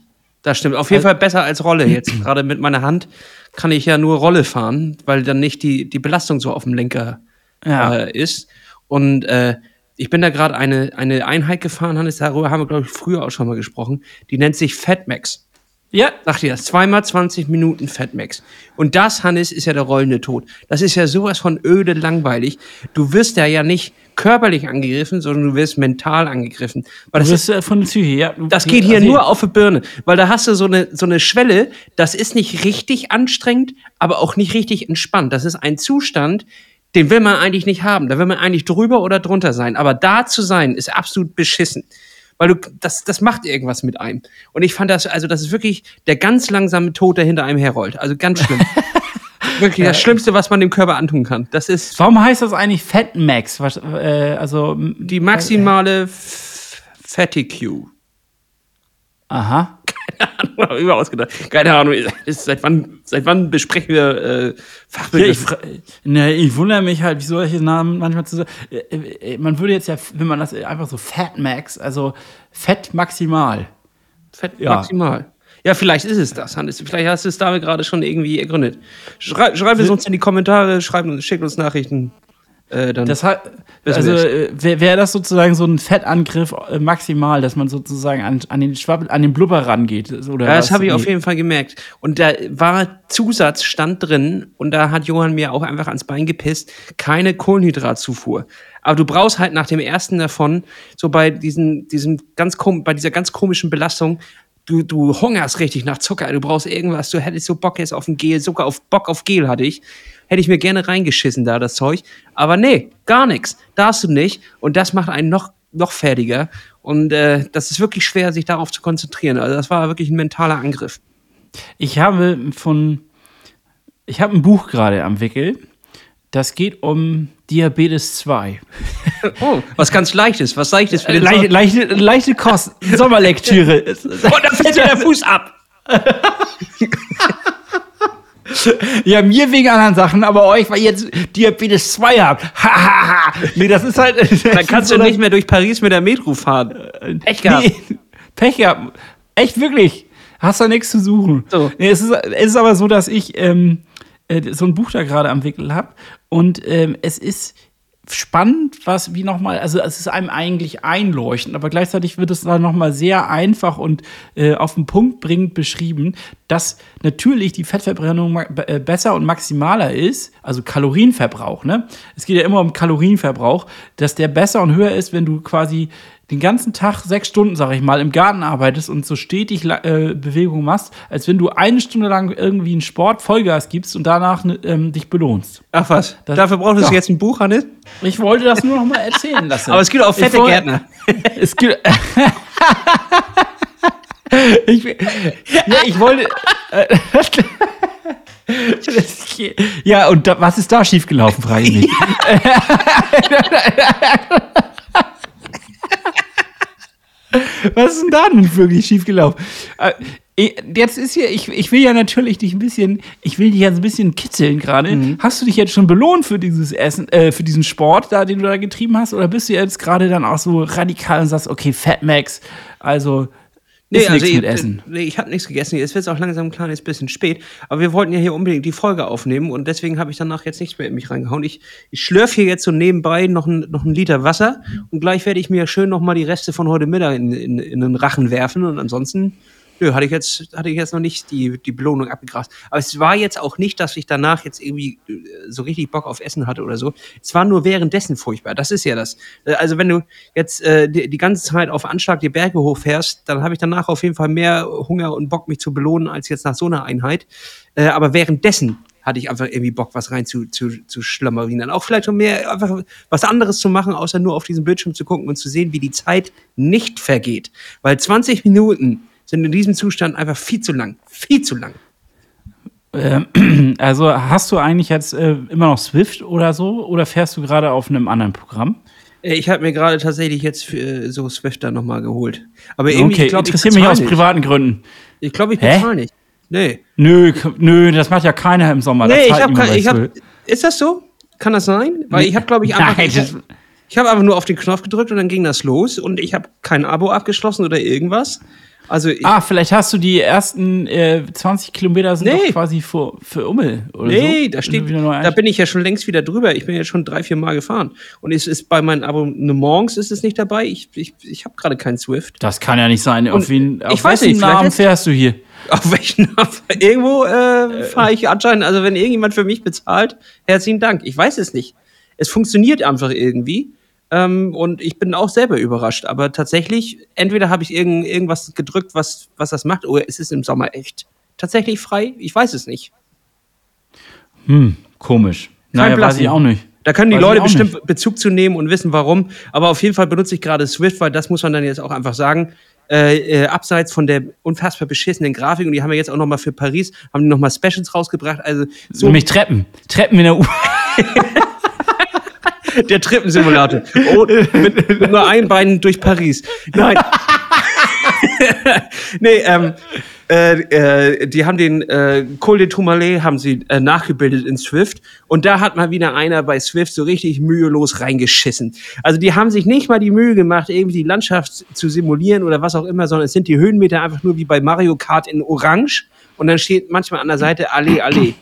Das stimmt. Auf jeden Fall besser als Rolle jetzt. Gerade mit meiner Hand kann ich ja nur Rolle fahren, weil dann nicht die, die Belastung so auf dem Lenker Ja. äh, ist. Und äh, ich bin da gerade eine, eine Einheit gefahren, Hannes, darüber haben wir, glaube ich, früher auch schon mal gesprochen. Die nennt sich Fatmax. Ja, Sagt ihr das? Zweimal 20 Minuten Fatmax. Und das, Hannes, ist ja der rollende Tod. Das ist ja sowas von öde langweilig. Du wirst ja ja nicht körperlich angegriffen, sondern du wirst mental angegriffen. Weil du das ist äh, von der Psyche, ja. Das geht hier also, nur auf die Birne, weil da hast du so eine, so eine Schwelle, das ist nicht richtig anstrengend, aber auch nicht richtig entspannt. Das ist ein Zustand, den will man eigentlich nicht haben. Da will man eigentlich drüber oder drunter sein. Aber da zu sein, ist absolut beschissen. Weil du, das, das macht irgendwas mit einem. Und ich fand das, also das ist wirklich der ganz langsame Tod, der hinter einem herrollt. Also ganz schlimm. wirklich das Schlimmste, was man dem Körper antun kann. Das ist Warum heißt das eigentlich Fat Max? Was, äh, also, die maximale F- Fatigue. aha. Hab ich mir ausgedacht. Keine Ahnung, ist, seit, wann, seit wann besprechen wir äh, Ja, ich, Fachbegriffe? ne, ich wundere mich halt, wie solche Namen manchmal zu sagen. Äh, äh, Man würde jetzt ja, wenn man das einfach so Fat Max, also Fett maximal. Fett maximal. Ja, vielleicht ist es das, Hannes. Vielleicht hast du es damit gerade schon irgendwie ergründet. Schrei, schreib es uns in die Kommentare, schreib, uns- schickt uns Nachrichten. Äh, dann Das hat, also äh, wäre wär das sozusagen so ein Fettangriff äh, maximal, dass man sozusagen an, an den Schwabbel, an den Blubber rangeht? Oder Ja, das habe ich Nee. auf jeden Fall gemerkt. Und da war Zusatz stand drin und da hat Johann mir auch einfach ans Bein gepisst, keine Kohlenhydratzufuhr. Aber du brauchst halt nach dem ersten davon, so bei diesen, diesem ganz bei dieser ganz komischen Belastung, du, du hungerst richtig nach Zucker, du brauchst irgendwas, du hättest so Bock jetzt auf ein Gel, sogar auf Bock auf Gel hatte ich. Hätte ich mir gerne reingeschissen da, das Zeug. Aber nee, gar nichts. Darfst du nicht. Und das macht einen noch, noch fertiger. Und äh, das ist wirklich schwer, sich darauf zu konzentrieren. Also das war wirklich ein mentaler Angriff. Ich habe von, ich habe ein Buch gerade am Wickel. Das geht um Diabetes 2. Oh, was ganz Leichtes, was Leichtes für den Leichte, leichte, leichte Kost, Sommerlektüre. Und dann fällt dir der Fuß ab. Ja, mir wegen anderen Sachen, aber euch, weil ihr jetzt Diabetes 2 habt. Nee, das ist halt. Dann kannst du nicht mehr durch Paris mit der Metro fahren. Echt gehabt. Nee, Pech gehabt. Echt wirklich. Hast da nichts zu suchen. So. Nee, es, ist, es ist aber so, dass ich ähm, äh, so ein Buch da gerade am Wickel habe. Und ähm, es ist spannend, was wie nochmal, also es ist einem eigentlich einleuchtend, aber gleichzeitig wird es dann nochmal sehr einfach und äh, auf den Punkt bringend beschrieben, dass natürlich die Fettverbrennung äh, besser und maximaler ist, also Kalorienverbrauch, ne? Es geht ja immer um Kalorienverbrauch, dass der besser und höher ist, wenn du quasi den ganzen Tag sechs Stunden, sag ich mal, im Garten arbeitest und so stetig äh, Bewegung machst, als wenn du eine Stunde lang irgendwie einen Sport Vollgas gibst und danach ne, ähm, dich belohnst. Ach was, Das- dafür brauchst du Ja. jetzt ein Buch, Hannes? Ich wollte das nur noch mal erzählen lassen. Aber es gibt auch fette Ich woll- Gärtner. Es gibt. ich, ja, ich wollte. äh, ja, und da, was ist da schiefgelaufen, frage ich mich. Was ist denn da nun wirklich schiefgelaufen? Äh, Jetzt ist hier, ich, ich will ja natürlich dich ein bisschen, ich will dich ja so ein bisschen kitzeln gerade. Hast du dich jetzt schon belohnt für dieses Essen, äh, für diesen Sport da, den du da getrieben hast? Oder bist du jetzt gerade dann auch so radikal und sagst, okay, Fat Max, also ist nichts ich, mit Essen? Nee, ich habe nichts gegessen. Jetzt wird es auch langsam ein kleines bisschen spät. Aber wir wollten ja hier unbedingt die Folge aufnehmen und deswegen habe ich danach jetzt nichts mehr in mich reingehauen. Ich, ich schlürfe hier jetzt so nebenbei noch, ein, noch einen Liter Wasser und gleich werde ich mir schön noch mal die Reste von heute Mittag in, in, in den Rachen werfen und ansonsten Nö, hatte ich jetzt, hatte ich jetzt noch nicht die, die Belohnung abgegrast. Aber es war jetzt auch nicht, dass ich danach jetzt irgendwie äh, so richtig Bock auf Essen hatte oder so. Es war nur währenddessen furchtbar. Das ist ja das. Äh, also wenn du jetzt äh, die, die ganze Zeit auf Anschlag die Berge hochfährst, dann habe ich danach auf jeden Fall mehr Hunger und Bock, mich zu belohnen, als jetzt nach so einer Einheit. Äh, aber währenddessen hatte ich einfach irgendwie Bock, was rein zu, zu, zu schlammerinern. Auch vielleicht um mehr einfach was anderes zu machen, außer nur auf diesen Bildschirm zu gucken und zu sehen, wie die Zeit nicht vergeht. Weil 20 Minuten sind in diesem Zustand einfach viel zu lang. Viel zu lang. Ähm, also hast du eigentlich jetzt äh, immer noch Swift oder so oder fährst du gerade auf einem anderen Programm? Äh, ich habe mir gerade tatsächlich jetzt für, äh, so Swift dann nochmal geholt. Aber irgendwie, okay, ich glaub, interessiert ich mich aus nicht. privaten Gründen. Ich glaube, ich bezahle nicht. Nee. Nö, nö, das macht ja keiner im Sommer. Nee, ich habe hab. Ist das so? Kann das sein? Weil ich habe, glaube ich, einfach. Nein, das- ich habe einfach nur auf den Knopf gedrückt und dann ging das los und ich habe kein Abo abgeschlossen oder irgendwas. Also ich, Ah, vielleicht hast du die ersten äh, 20 Kilometer sind Nee. doch quasi für, für Ummel oder so. Nee, da steht, da bin ich ja schon längst wieder drüber. Ich bin ja schon drei, vier Mal gefahren. Und es ist bei meinen Abonnements ist es nicht dabei. Ich, ich, ich habe gerade keinen Swift. das kann ja nicht sein. Auf, wen, ich auf weiß wessen nicht, Namen fährst du hier? Auf welchen Irgendwo äh, fahre ich anscheinend, also wenn irgendjemand für mich bezahlt, herzlichen Dank. Ich weiß es nicht. Es funktioniert einfach irgendwie. Ähm, und ich bin auch selber überrascht. Aber tatsächlich, entweder habe ich irgend, irgendwas gedrückt, was, was das macht, oder es ist im Sommer echt tatsächlich frei. Ich weiß es nicht. Hm, komisch. Naja, weiß ich auch nicht. Da können die Weiß Leute bestimmt nicht. Bezug zu nehmen und wissen warum. Aber auf jeden Fall benutze ich gerade Swift, weil das muss man dann jetzt auch einfach sagen. Äh, äh, abseits von der unfassbar beschissenen Grafik und die haben wir jetzt auch noch mal für Paris haben die noch mal Specials rausgebracht. Also so Nämlich Treppen. Treppen in der U. der Trippensimulator. Oh, mit, nur einem Bein durch Paris. Nein. nee, ähm, äh, äh, die haben den äh, Col de Tourmalet haben sie äh, nachgebildet in Swift und da hat mal wieder einer bei Swift so richtig mühelos reingeschissen. Also die haben sich nicht mal die Mühe gemacht, irgendwie die Landschaft zu simulieren oder was auch immer, sondern es sind die Höhenmeter einfach nur wie bei Mario Kart in Orange und dann steht manchmal an der Seite Allee, Allee.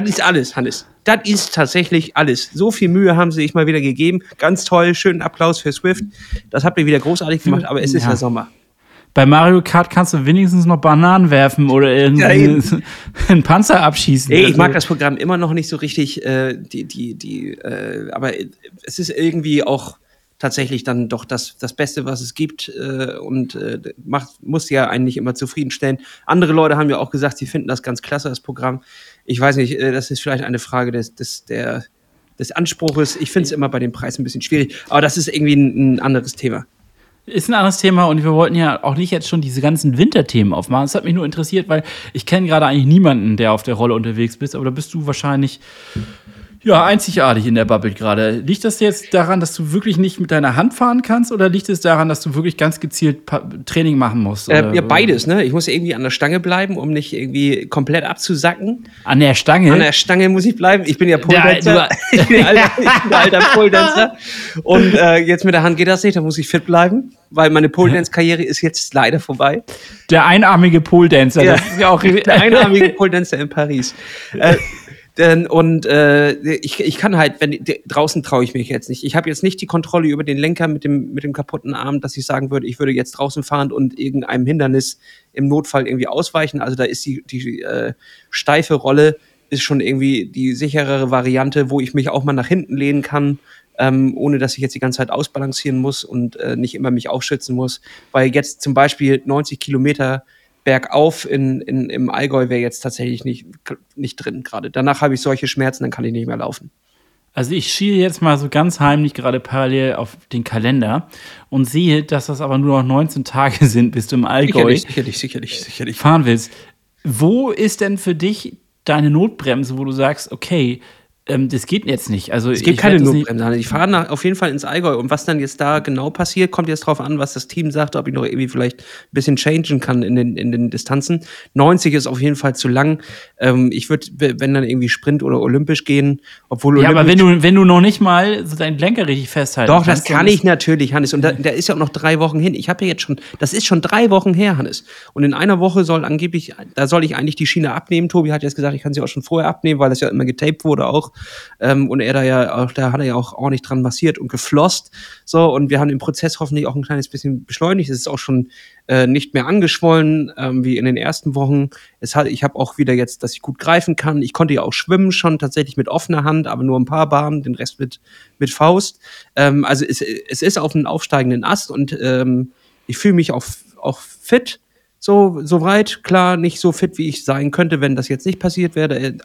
Das ist alles, Hannes. Das ist tatsächlich alles. So viel Mühe haben sie sich mal wieder gegeben. Ganz toll, schönen Applaus für Swift. Das habt ihr wieder großartig gemacht, aber es ist Ja. Sommer. Bei Mario Kart kannst du wenigstens noch Bananen werfen oder irgendwie Ja, einen Panzer abschießen. Nee, ich Also- mag das Programm immer noch nicht so richtig, äh, die, die, die, äh, aber es ist irgendwie auch tatsächlich dann doch das, das Beste, was es gibt äh, und äh, macht, muss ja eigentlich immer zufriedenstellen. Andere Leute haben ja auch gesagt, sie finden das ganz klasse, das Programm. Ich weiß nicht, äh, das ist vielleicht eine Frage des, des, der, des Anspruches. Ich finde es immer bei dem Preis ein bisschen schwierig, aber das ist irgendwie ein, ein anderes Thema. Ist ein anderes Thema und wir wollten ja auch nicht jetzt schon diese ganzen Winterthemen aufmachen. Es hat mich nur interessiert, weil ich kenne gerade eigentlich niemanden, der auf der Rolle unterwegs bist, aber da bist du wahrscheinlich ja einzigartig in der Bubble gerade. Liegt das jetzt daran, dass du wirklich nicht mit deiner Hand fahren kannst oder liegt es daran, dass du wirklich ganz gezielt Pa- Training machen musst? Äh, ja, beides, ne? Ich muss irgendwie an der Stange bleiben, um nicht irgendwie komplett abzusacken. An der Stange? An der Stange muss ich bleiben. Ich bin ja Poledancer. du- ich bin ein alter, ich bin alter Poledancer. Und äh, jetzt mit der Hand geht das nicht, da muss ich fit bleiben, weil meine Pole-Dance-Karriere ist jetzt leider vorbei. der einarmige Pole Dancer. Ja. Das ist ja auch Der einarmige Pole-Dancer in Paris. Äh, denn, und äh, ich, ich kann halt, wenn draußen traue ich mich jetzt nicht. Ich habe jetzt nicht die Kontrolle über den Lenker mit dem, mit dem kaputten Arm, dass ich sagen würde, ich würde jetzt draußen fahren und irgendeinem Hindernis im Notfall irgendwie ausweichen. Also da ist die, die äh, steife Rolle ist schon irgendwie die sicherere Variante, wo ich mich auch mal nach hinten lehnen kann, ähm, ohne dass ich jetzt die ganze Zeit ausbalancieren muss und äh, nicht immer mich aufschützen muss. Weil jetzt zum Beispiel 90 Kilometer bergauf in, in, im Allgäu wäre jetzt tatsächlich nicht, nicht drin gerade. Danach habe ich solche Schmerzen, dann kann ich nicht mehr laufen. Also ich schiele jetzt mal so ganz heimlich gerade parallel auf den Kalender und sehe, dass das aber nur noch 19 Tage sind, bis du im Allgäu Sicherlich, sicherlich, sicherlich, sicherlich. fahren willst. Wo ist denn für dich deine Notbremse, wo du sagst, okay, ähm, das geht jetzt nicht. Also Es gibt ich keine Notbremse. Ich fahre nach, auf jeden Fall ins Allgäu. Und was dann jetzt da genau passiert, kommt jetzt drauf an, was das Team sagt, ob ich noch irgendwie vielleicht ein bisschen changen kann in den, in den Distanzen. 90 ist auf jeden Fall zu lang. Ähm, ich würde, wenn dann irgendwie Sprint oder Olympisch gehen, obwohl Ja, aber Olympisch wenn du, wenn du noch nicht mal so deinen Lenker richtig festhalten Doch, das kannst, kann ich natürlich, Hannes. Und da, da ist ja auch noch drei Wochen hin. Ich habe ja jetzt schon, das ist schon drei Wochen her, Hannes. Und in einer Woche soll angeblich, da soll ich eigentlich die Schiene abnehmen. Tobi hat jetzt gesagt, ich kann sie auch schon vorher abnehmen, weil das ja immer getaped wurde auch. Ähm, und er da ja auch, da hat er ja auch ordentlich dran massiert und geflosst. So, und wir haben den Prozess hoffentlich auch ein kleines bisschen beschleunigt. Es ist auch schon äh, nicht mehr angeschwollen, ähm, wie in den ersten Wochen. Es hat, ich habe auch wieder jetzt, dass ich gut greifen kann. Ich konnte ja auch schwimmen schon tatsächlich mit offener Hand, aber nur ein paar Bahnen, den Rest mit, mit Faust. Ähm, also es, es ist auf einem aufsteigenden Ast und ähm, ich fühle mich auch, auch fit. So, soweit, klar, nicht so fit, wie ich sein könnte, wenn das jetzt nicht passiert wäre. Äh,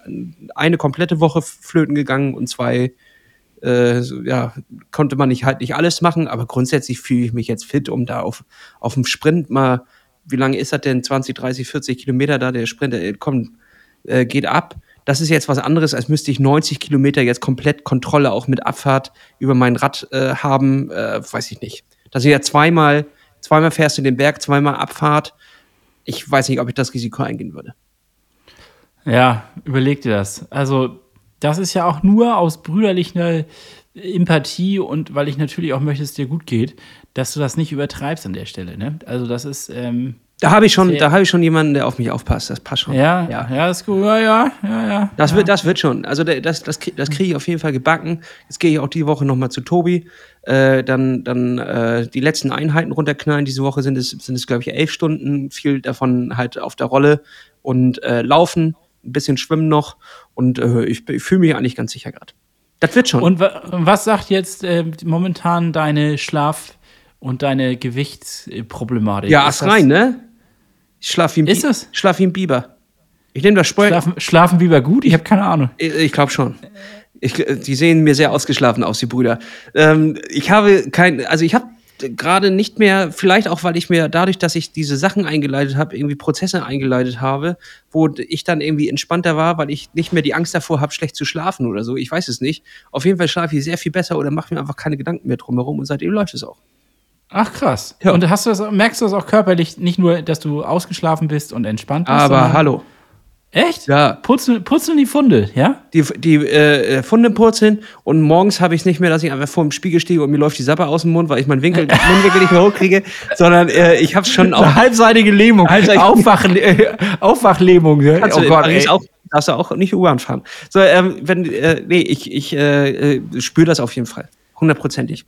eine komplette Woche flöten gegangen und zwei, äh, so, ja, konnte man nicht halt nicht alles machen, aber grundsätzlich fühle ich mich jetzt fit, um da auf, auf dem Sprint mal, wie lange ist das denn? 20, 30, 40 Kilometer da, der Sprint, der kommt, äh, geht ab. Das ist jetzt was anderes, als müsste ich 90 Kilometer jetzt komplett Kontrolle auch mit Abfahrt über mein Rad äh, haben, äh, weiß ich nicht. Das sind ja zweimal, zweimal fährst du den Berg, zweimal Abfahrt ich weiß nicht, ob ich das Risiko eingehen würde. Ja, überleg dir das. Also, das ist ja auch nur aus brüderlicher Empathie und weil ich natürlich auch möchte, dass es dir gut geht, dass du das nicht übertreibst an der Stelle. Ne? Also, das ist. Ähm, da habe ich schon, da habe ich schon jemanden, der auf mich aufpasst. Das passt schon. Ja, ja, ja, ist gut. Ja, ja, ja, ja. Das wird, das wird schon. Also das, das, das kriege ich auf jeden Fall gebacken. Jetzt gehe ich auch die Woche noch mal zu Tobi. Äh, dann, dann äh, die letzten Einheiten runterknallen. Diese Woche sind es, sind es glaube ich elf Stunden. Viel davon halt auf der Rolle und äh, laufen, ein bisschen schwimmen noch. Und äh, ich, ich fühle mich eigentlich ganz sicher gerade. Das wird schon. Und was sagt jetzt äh, momentan deine Schlaf- und deine Gewichtsproblematik? Ja, ist rein, ne? Ich schlaf wie ein, Ist es? schlaf wie ein Biber. Ich nehme das Sport. Schlafen, schlafen Biber gut? Ich habe keine Ahnung. Ich, ich glaube schon. Ich, die sehen mir sehr ausgeschlafen aus, die Brüder. Ähm, ich habe kein, also ich habe gerade nicht mehr, vielleicht auch, weil ich mir dadurch, dass ich diese Sachen eingeleitet habe, irgendwie Prozesse eingeleitet habe, wo ich dann irgendwie entspannter war, weil ich nicht mehr die Angst davor habe, schlecht zu schlafen oder so. Ich weiß es nicht. Auf jeden Fall schlafe ich sehr viel besser oder mache mir einfach keine Gedanken mehr drumherum und seitdem läuft es auch. Ach krass. Ja. Und hast du das, merkst du das auch körperlich, nicht nur, dass du ausgeschlafen bist und entspannt bist? Aber hallo. Echt? Ja. Putzen, putzen die Funde, ja? Die, die äh, Funde purzeln und morgens habe ich es nicht mehr, dass ich einfach vor dem Spiegel stehe und mir läuft die Sappe aus dem Mund, weil ich meinen Winkel, Mundwinkel nicht mehr hochkriege, sondern äh, ich habe schon auch. Eine halbseitige Lähmung. Halbseitige Aufwachen, äh, Aufwachlähmung. Ne? Oh Gott, ey. Auch, darfst du auch nicht U-Bahn fahren. So, ähm, wenn, äh, nee, ich, ich äh, spüre das auf jeden Fall. Hundertprozentig.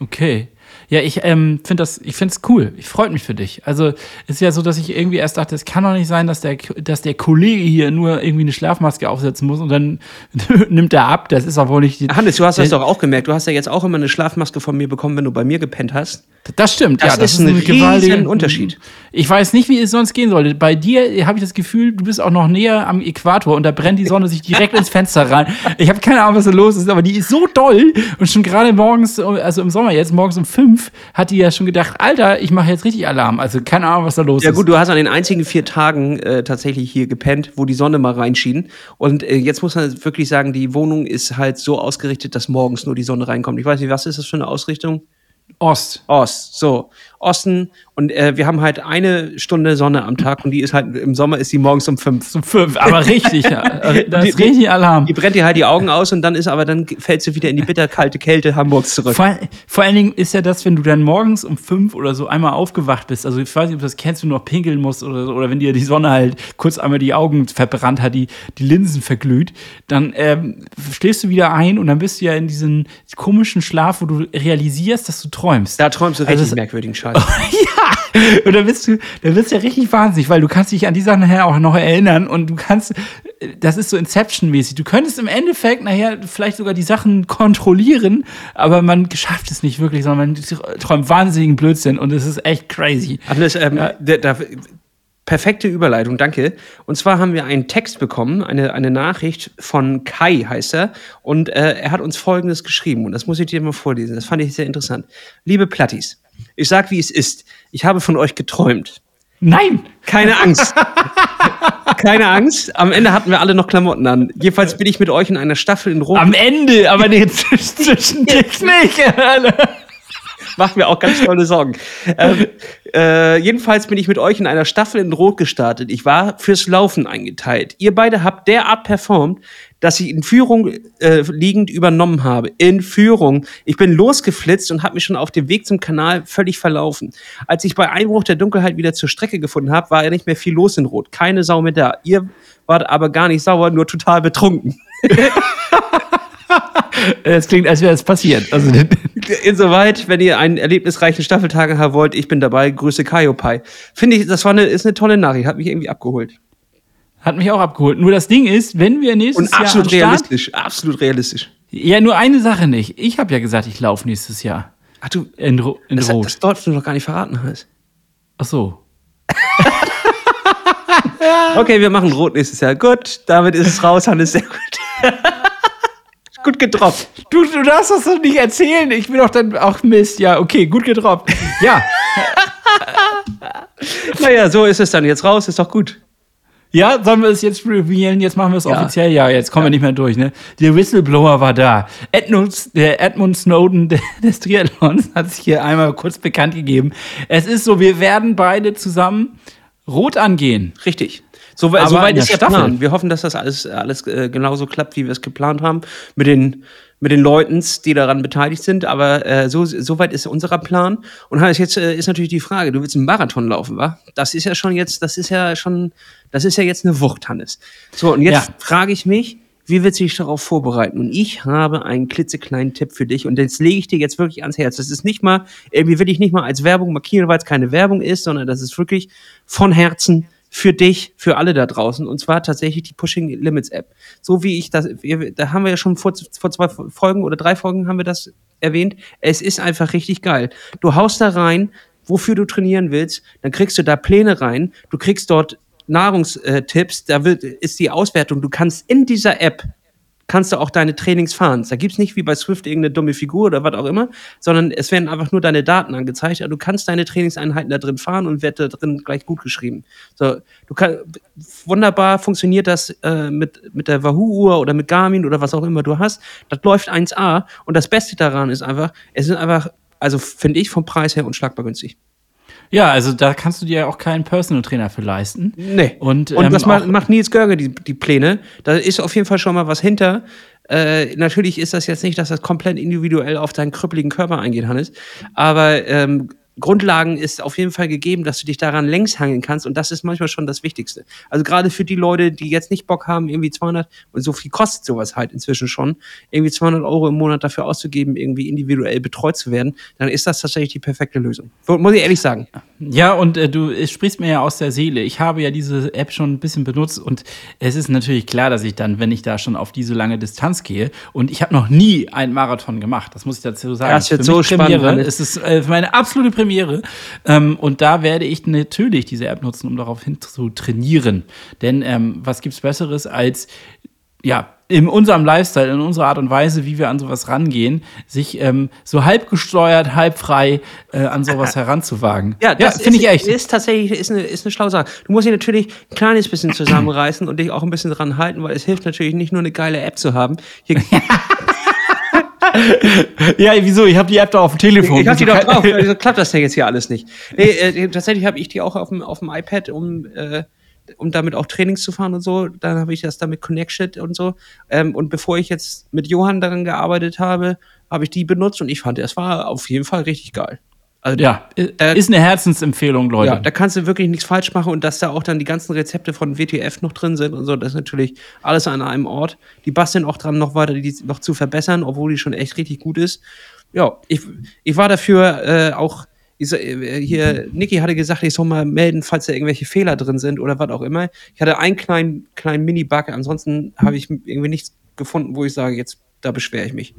Okay. Ja, ich ähm, finde das, ich finde es cool. Ich freue mich für dich. Also ist ja so, dass ich irgendwie erst dachte, es kann doch nicht sein, dass der, dass der Kollege hier nur irgendwie eine Schlafmaske aufsetzen muss und dann nimmt er ab. Das ist auch wohl nicht. Hannes, du hast das doch auch gemerkt. Du hast ja jetzt auch immer eine Schlafmaske von mir bekommen, wenn du bei mir gepennt hast. Das stimmt, das ja. Das ist ein, ein gewaltiger Unterschied. Ich weiß nicht, wie es sonst gehen sollte. Bei dir habe ich das Gefühl, du bist auch noch näher am Äquator und da brennt die Sonne sich direkt ins Fenster rein. Ich habe keine Ahnung, was da los ist, aber die ist so doll und schon gerade morgens, also im Sommer jetzt, morgens um fünf, hat die ja schon gedacht, Alter, ich mache jetzt richtig Alarm. Also keine Ahnung, was da los ist. Ja gut, du hast an den einzigen vier Tagen äh, tatsächlich hier gepennt, wo die Sonne mal reinschien. Und äh, jetzt muss man wirklich sagen, die Wohnung ist halt so ausgerichtet, dass morgens nur die Sonne reinkommt. Ich weiß nicht, was ist das für eine Ausrichtung? Ost. Ost, so. Osten. Und äh, wir haben halt eine Stunde Sonne am Tag und die ist halt, im Sommer ist die morgens um fünf. Um fünf, aber richtig, ja. Das ist richtig Alarm. Die brennt dir halt die Augen aus und dann ist aber, dann fällt sie wieder in die bitterkalte Kälte Hamburgs zurück. Vor, vor, allen Dingen ist ja das, wenn du dann morgens um fünf oder so einmal aufgewacht bist, also ich weiß nicht, ob das kennst, du noch pinkeln musst oder so, oder wenn dir die Sonne halt kurz einmal die Augen verbrannt hat, die, die Linsen verglüht, dann ähm, schläfst du wieder ein und dann bist du ja in diesen komischen Schlaf, wo du realisierst, dass du träumst. Da träumst du richtig also, merkwürdigen Scheiß. ja, und dann bist du, dann bist du ja richtig wahnsinnig, weil du kannst dich an die Sachen nachher auch noch erinnern und du kannst, das ist so Inception-mäßig. Du könntest im Endeffekt nachher vielleicht sogar die Sachen kontrollieren, aber man schafft es nicht wirklich, sondern man träumt wahnsinnigen Blödsinn und es ist echt crazy. Alles, ähm, ja. da, da, Perfekte Überleitung, danke. Und zwar haben wir einen Text bekommen, eine, eine Nachricht von Kai heißt er. Und äh, er hat uns Folgendes geschrieben. Und das muss ich dir mal vorlesen. Das fand ich sehr interessant. Liebe Plattis, ich sag, wie es ist. Ich habe von euch geträumt. Nein! Keine Angst. Keine Angst. Am Ende hatten wir alle noch Klamotten an. Jedenfalls bin ich mit euch in einer Staffel in Rom. Am Ende, aber nee, zwischen dich nicht. Macht mir auch ganz tolle Sorgen. Ähm, äh, jedenfalls bin ich mit euch in einer Staffel in Rot gestartet. Ich war fürs Laufen eingeteilt. Ihr beide habt derart performt, dass ich in Führung äh, liegend übernommen habe. In Führung. Ich bin losgeflitzt und habe mich schon auf dem Weg zum Kanal völlig verlaufen. Als ich bei Einbruch der Dunkelheit wieder zur Strecke gefunden habe, war ja nicht mehr viel los in Rot. Keine Sau mehr da. Ihr wart aber gar nicht sauer, nur total betrunken. Es klingt, als wäre es passiert. Also, Insoweit, wenn ihr einen erlebnisreichen Staffeltag haben wollt, ich bin dabei. Grüße Kaiopai. Finde ich, das war eine, ist eine tolle Nachricht. Hat mich irgendwie abgeholt. hat mich auch abgeholt. Nur das Ding ist, wenn wir nächstes Und Jahr absolut am Start, realistisch. Absolut realistisch. Ja, nur eine Sache nicht. Ich habe ja gesagt, ich laufe nächstes Jahr Ach du, in, Ro in das, Rot. das darfst du noch gar nicht verraten, Hannes. Ach so. Okay, wir machen Rot nächstes Jahr. Gut, damit ist es raus, Hannes. Sehr gut. gut gedroppt. Du, du darfst das doch nicht erzählen. Ich bin doch dann auch Mist. Ja, okay, gut gedroppt. Ja, Naja, so ist es dann jetzt raus. Ist doch gut. ja, sollen wir es jetzt revealen? Jetzt machen wir es Ja. offiziell. Ja, jetzt kommen wir nicht mehr durch. Ne? Der Whistleblower war da. Edmund, der Edmund Snowden de- des Triathlons hat sich hier einmal kurz bekannt gegeben. Es ist so, wir werden beide zusammen rot angehen. Richtig. So, Aber soweit in der ist der Staffel. Plan. Wir hoffen, dass das alles, alles äh, genauso klappt, wie wir es geplant haben. Mit den, mit den Leuten, die daran beteiligt sind. Aber äh, so, soweit ist unser Plan. Und Hannes, jetzt äh, ist natürlich die Frage, du willst einen Marathon laufen, wa? Das ist ja schon jetzt, das ist ja schon, das ist ja jetzt eine Wucht, Hannes. So, und jetzt Ja. frage ich mich, wie willst du dich darauf vorbereiten? Und ich habe einen klitzekleinen Tipp für dich und das lege ich dir jetzt wirklich ans Herz. Das ist nicht mal, irgendwie will ich nicht mal als Werbung markieren, weil es keine Werbung ist, sondern das ist wirklich von Herzen für dich, für alle da draußen. Und zwar tatsächlich die Pushing Limits App. So wie ich das, da haben wir ja schon vor, vor zwei Folgen oder drei Folgen haben wir das erwähnt. Es ist einfach richtig geil. Du haust da rein, wofür du trainieren willst, dann kriegst du da Pläne rein, du kriegst dort Nahrungstipps, da wird, ist die Auswertung. Du kannst in dieser App kannst du auch deine Trainings fahren. Da gibt's nicht wie bei Swift irgendeine dumme Figur oder was auch immer, sondern es werden einfach nur deine Daten angezeigt. Also du kannst deine Trainingseinheiten da drin fahren und wird da drin gleich gut geschrieben. So, du kannst wunderbar funktioniert das äh, mit mit der Wahoo-Uhr oder mit Garmin oder was auch immer du hast. Das läuft 1A und das Beste daran ist einfach, es ist einfach, also finde ich vom Preis her unschlagbar günstig. Ja, also da kannst du dir ja auch keinen Personal Trainer für leisten. Nee. Und, Und ähm, was macht, macht Nils Görge die, die Pläne? Da ist auf jeden Fall schon mal was hinter. Äh, natürlich ist das jetzt nicht, dass das komplett individuell auf deinen krüppeligen Körper eingeht, Hannes. Aber ähm, Grundlagen ist auf jeden Fall gegeben, dass du dich daran längs hangeln kannst. Und das ist manchmal schon das Wichtigste. Also gerade für die Leute, die jetzt nicht Bock haben, irgendwie 200, und so viel kostet sowas halt inzwischen schon, irgendwie 200 Euro im Monat dafür auszugeben, irgendwie individuell betreut zu werden, dann ist das tatsächlich die perfekte Lösung. Muss ich ehrlich sagen. Ja, und äh, du sprichst mir ja aus der Seele. Ich habe ja diese App schon ein bisschen benutzt und es ist natürlich klar, dass ich dann, wenn ich da schon auf diese lange Distanz gehe und ich habe noch nie einen Marathon gemacht, das muss ich dazu sagen. Das wird so spannend, Premiere. Hannes. Es ist äh, meine absolute Premiere ähm, und da werde ich natürlich diese App nutzen, um darauf hin zu trainieren. Denn ähm, was gibt's Besseres als ja, in unserem Lifestyle, in unserer Art und Weise, wie wir an sowas rangehen, sich ähm, so halb gesteuert, halb frei äh, an sowas heranzuwagen. Ja, das finde ich echt. Ist tatsächlich ist eine, ist eine schlaue Sache. Du musst dich natürlich ein kleines bisschen zusammenreißen und dich auch ein bisschen dran halten, weil es hilft natürlich nicht nur eine geile App zu haben. Hier, Ja, wieso? Ich habe die App da auf dem Telefon. ich hab die Wieso doch drauf, also klappt das ja jetzt hier alles nicht. Nee, äh, tatsächlich habe ich die auch auf dem, auf dem iPad, um, äh, um damit auch Trainings zu fahren und so. Dann habe ich das damit connected und so. Ähm, und bevor ich jetzt mit Johann daran gearbeitet habe, habe ich die benutzt und ich fand, es war auf jeden Fall richtig geil. Also Ja, Äh, ist eine Herzensempfehlung, Leute. Ja, da kannst du wirklich nichts falsch machen und dass da auch dann die ganzen Rezepte von WTF noch drin sind und so, das ist natürlich alles an einem Ort. Die basteln auch dran, noch weiter die noch zu verbessern, obwohl die schon echt richtig gut ist. Ja, ich, ich war dafür äh, auch, ich, äh, hier, Niki hatte gesagt, ich soll mal melden, falls da irgendwelche Fehler drin sind oder was auch immer. Ich hatte einen kleinen, kleinen Mini-Bug, ansonsten habe ich irgendwie nichts gefunden, wo ich sage, jetzt, da beschwere ich mich.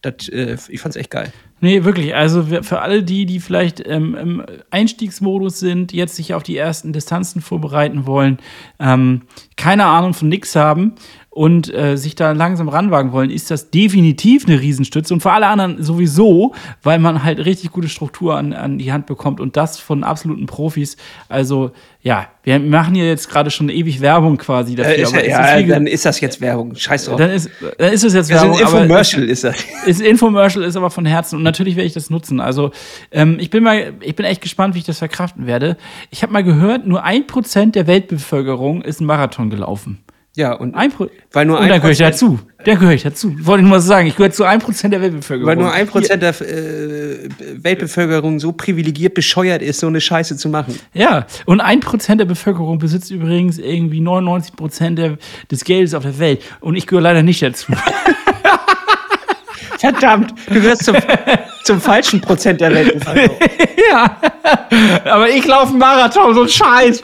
Das, äh, ich fand's echt geil. Nee, wirklich. Also für alle die, die vielleicht ähm, im Einstiegsmodus sind, jetzt sich auf die ersten Distanzen vorbereiten wollen, ähm, keine Ahnung von nix haben und äh, sich da langsam ranwagen wollen, ist das definitiv eine Riesenstütze. Und für alle anderen sowieso, weil man halt richtig gute Struktur an, an die Hand bekommt und das von absoluten Profis. Also ja, wir machen hier jetzt gerade schon ewig Werbung quasi dafür. Äh, ist, aber ja, ist ge- dann ist das jetzt Werbung. Scheiß drauf. dann ist, dann ist es jetzt Das ist ein Werbung, Infomercial, ist das. ist Infomercial ist aber von Herzen und natürlich werde ich das nutzen. Also ähm, ich bin mal, ich bin echt gespannt, wie ich das verkraften werde. Ich habe mal gehört, nur ein Prozent der Weltbevölkerung ist einen Marathon gelaufen. Ja, und Ein Pro weil nur und ein da gehöre ich dazu. Da gehöre ich dazu. Wollte ich nur mal sagen, ich gehöre zu 1% der Weltbevölkerung. Weil nur ein Prozent der äh, Weltbevölkerung so privilegiert bescheuert ist, so eine Scheiße zu machen. Ja, und 1% der Bevölkerung besitzt übrigens irgendwie 99% der, des Geldes auf der Welt. Und ich gehöre leider nicht dazu. Verdammt, du gehörst zum, zum falschen Prozent der Weltbevölkerung. ja. Aber ich laufe einen Marathon, so ein Scheiß.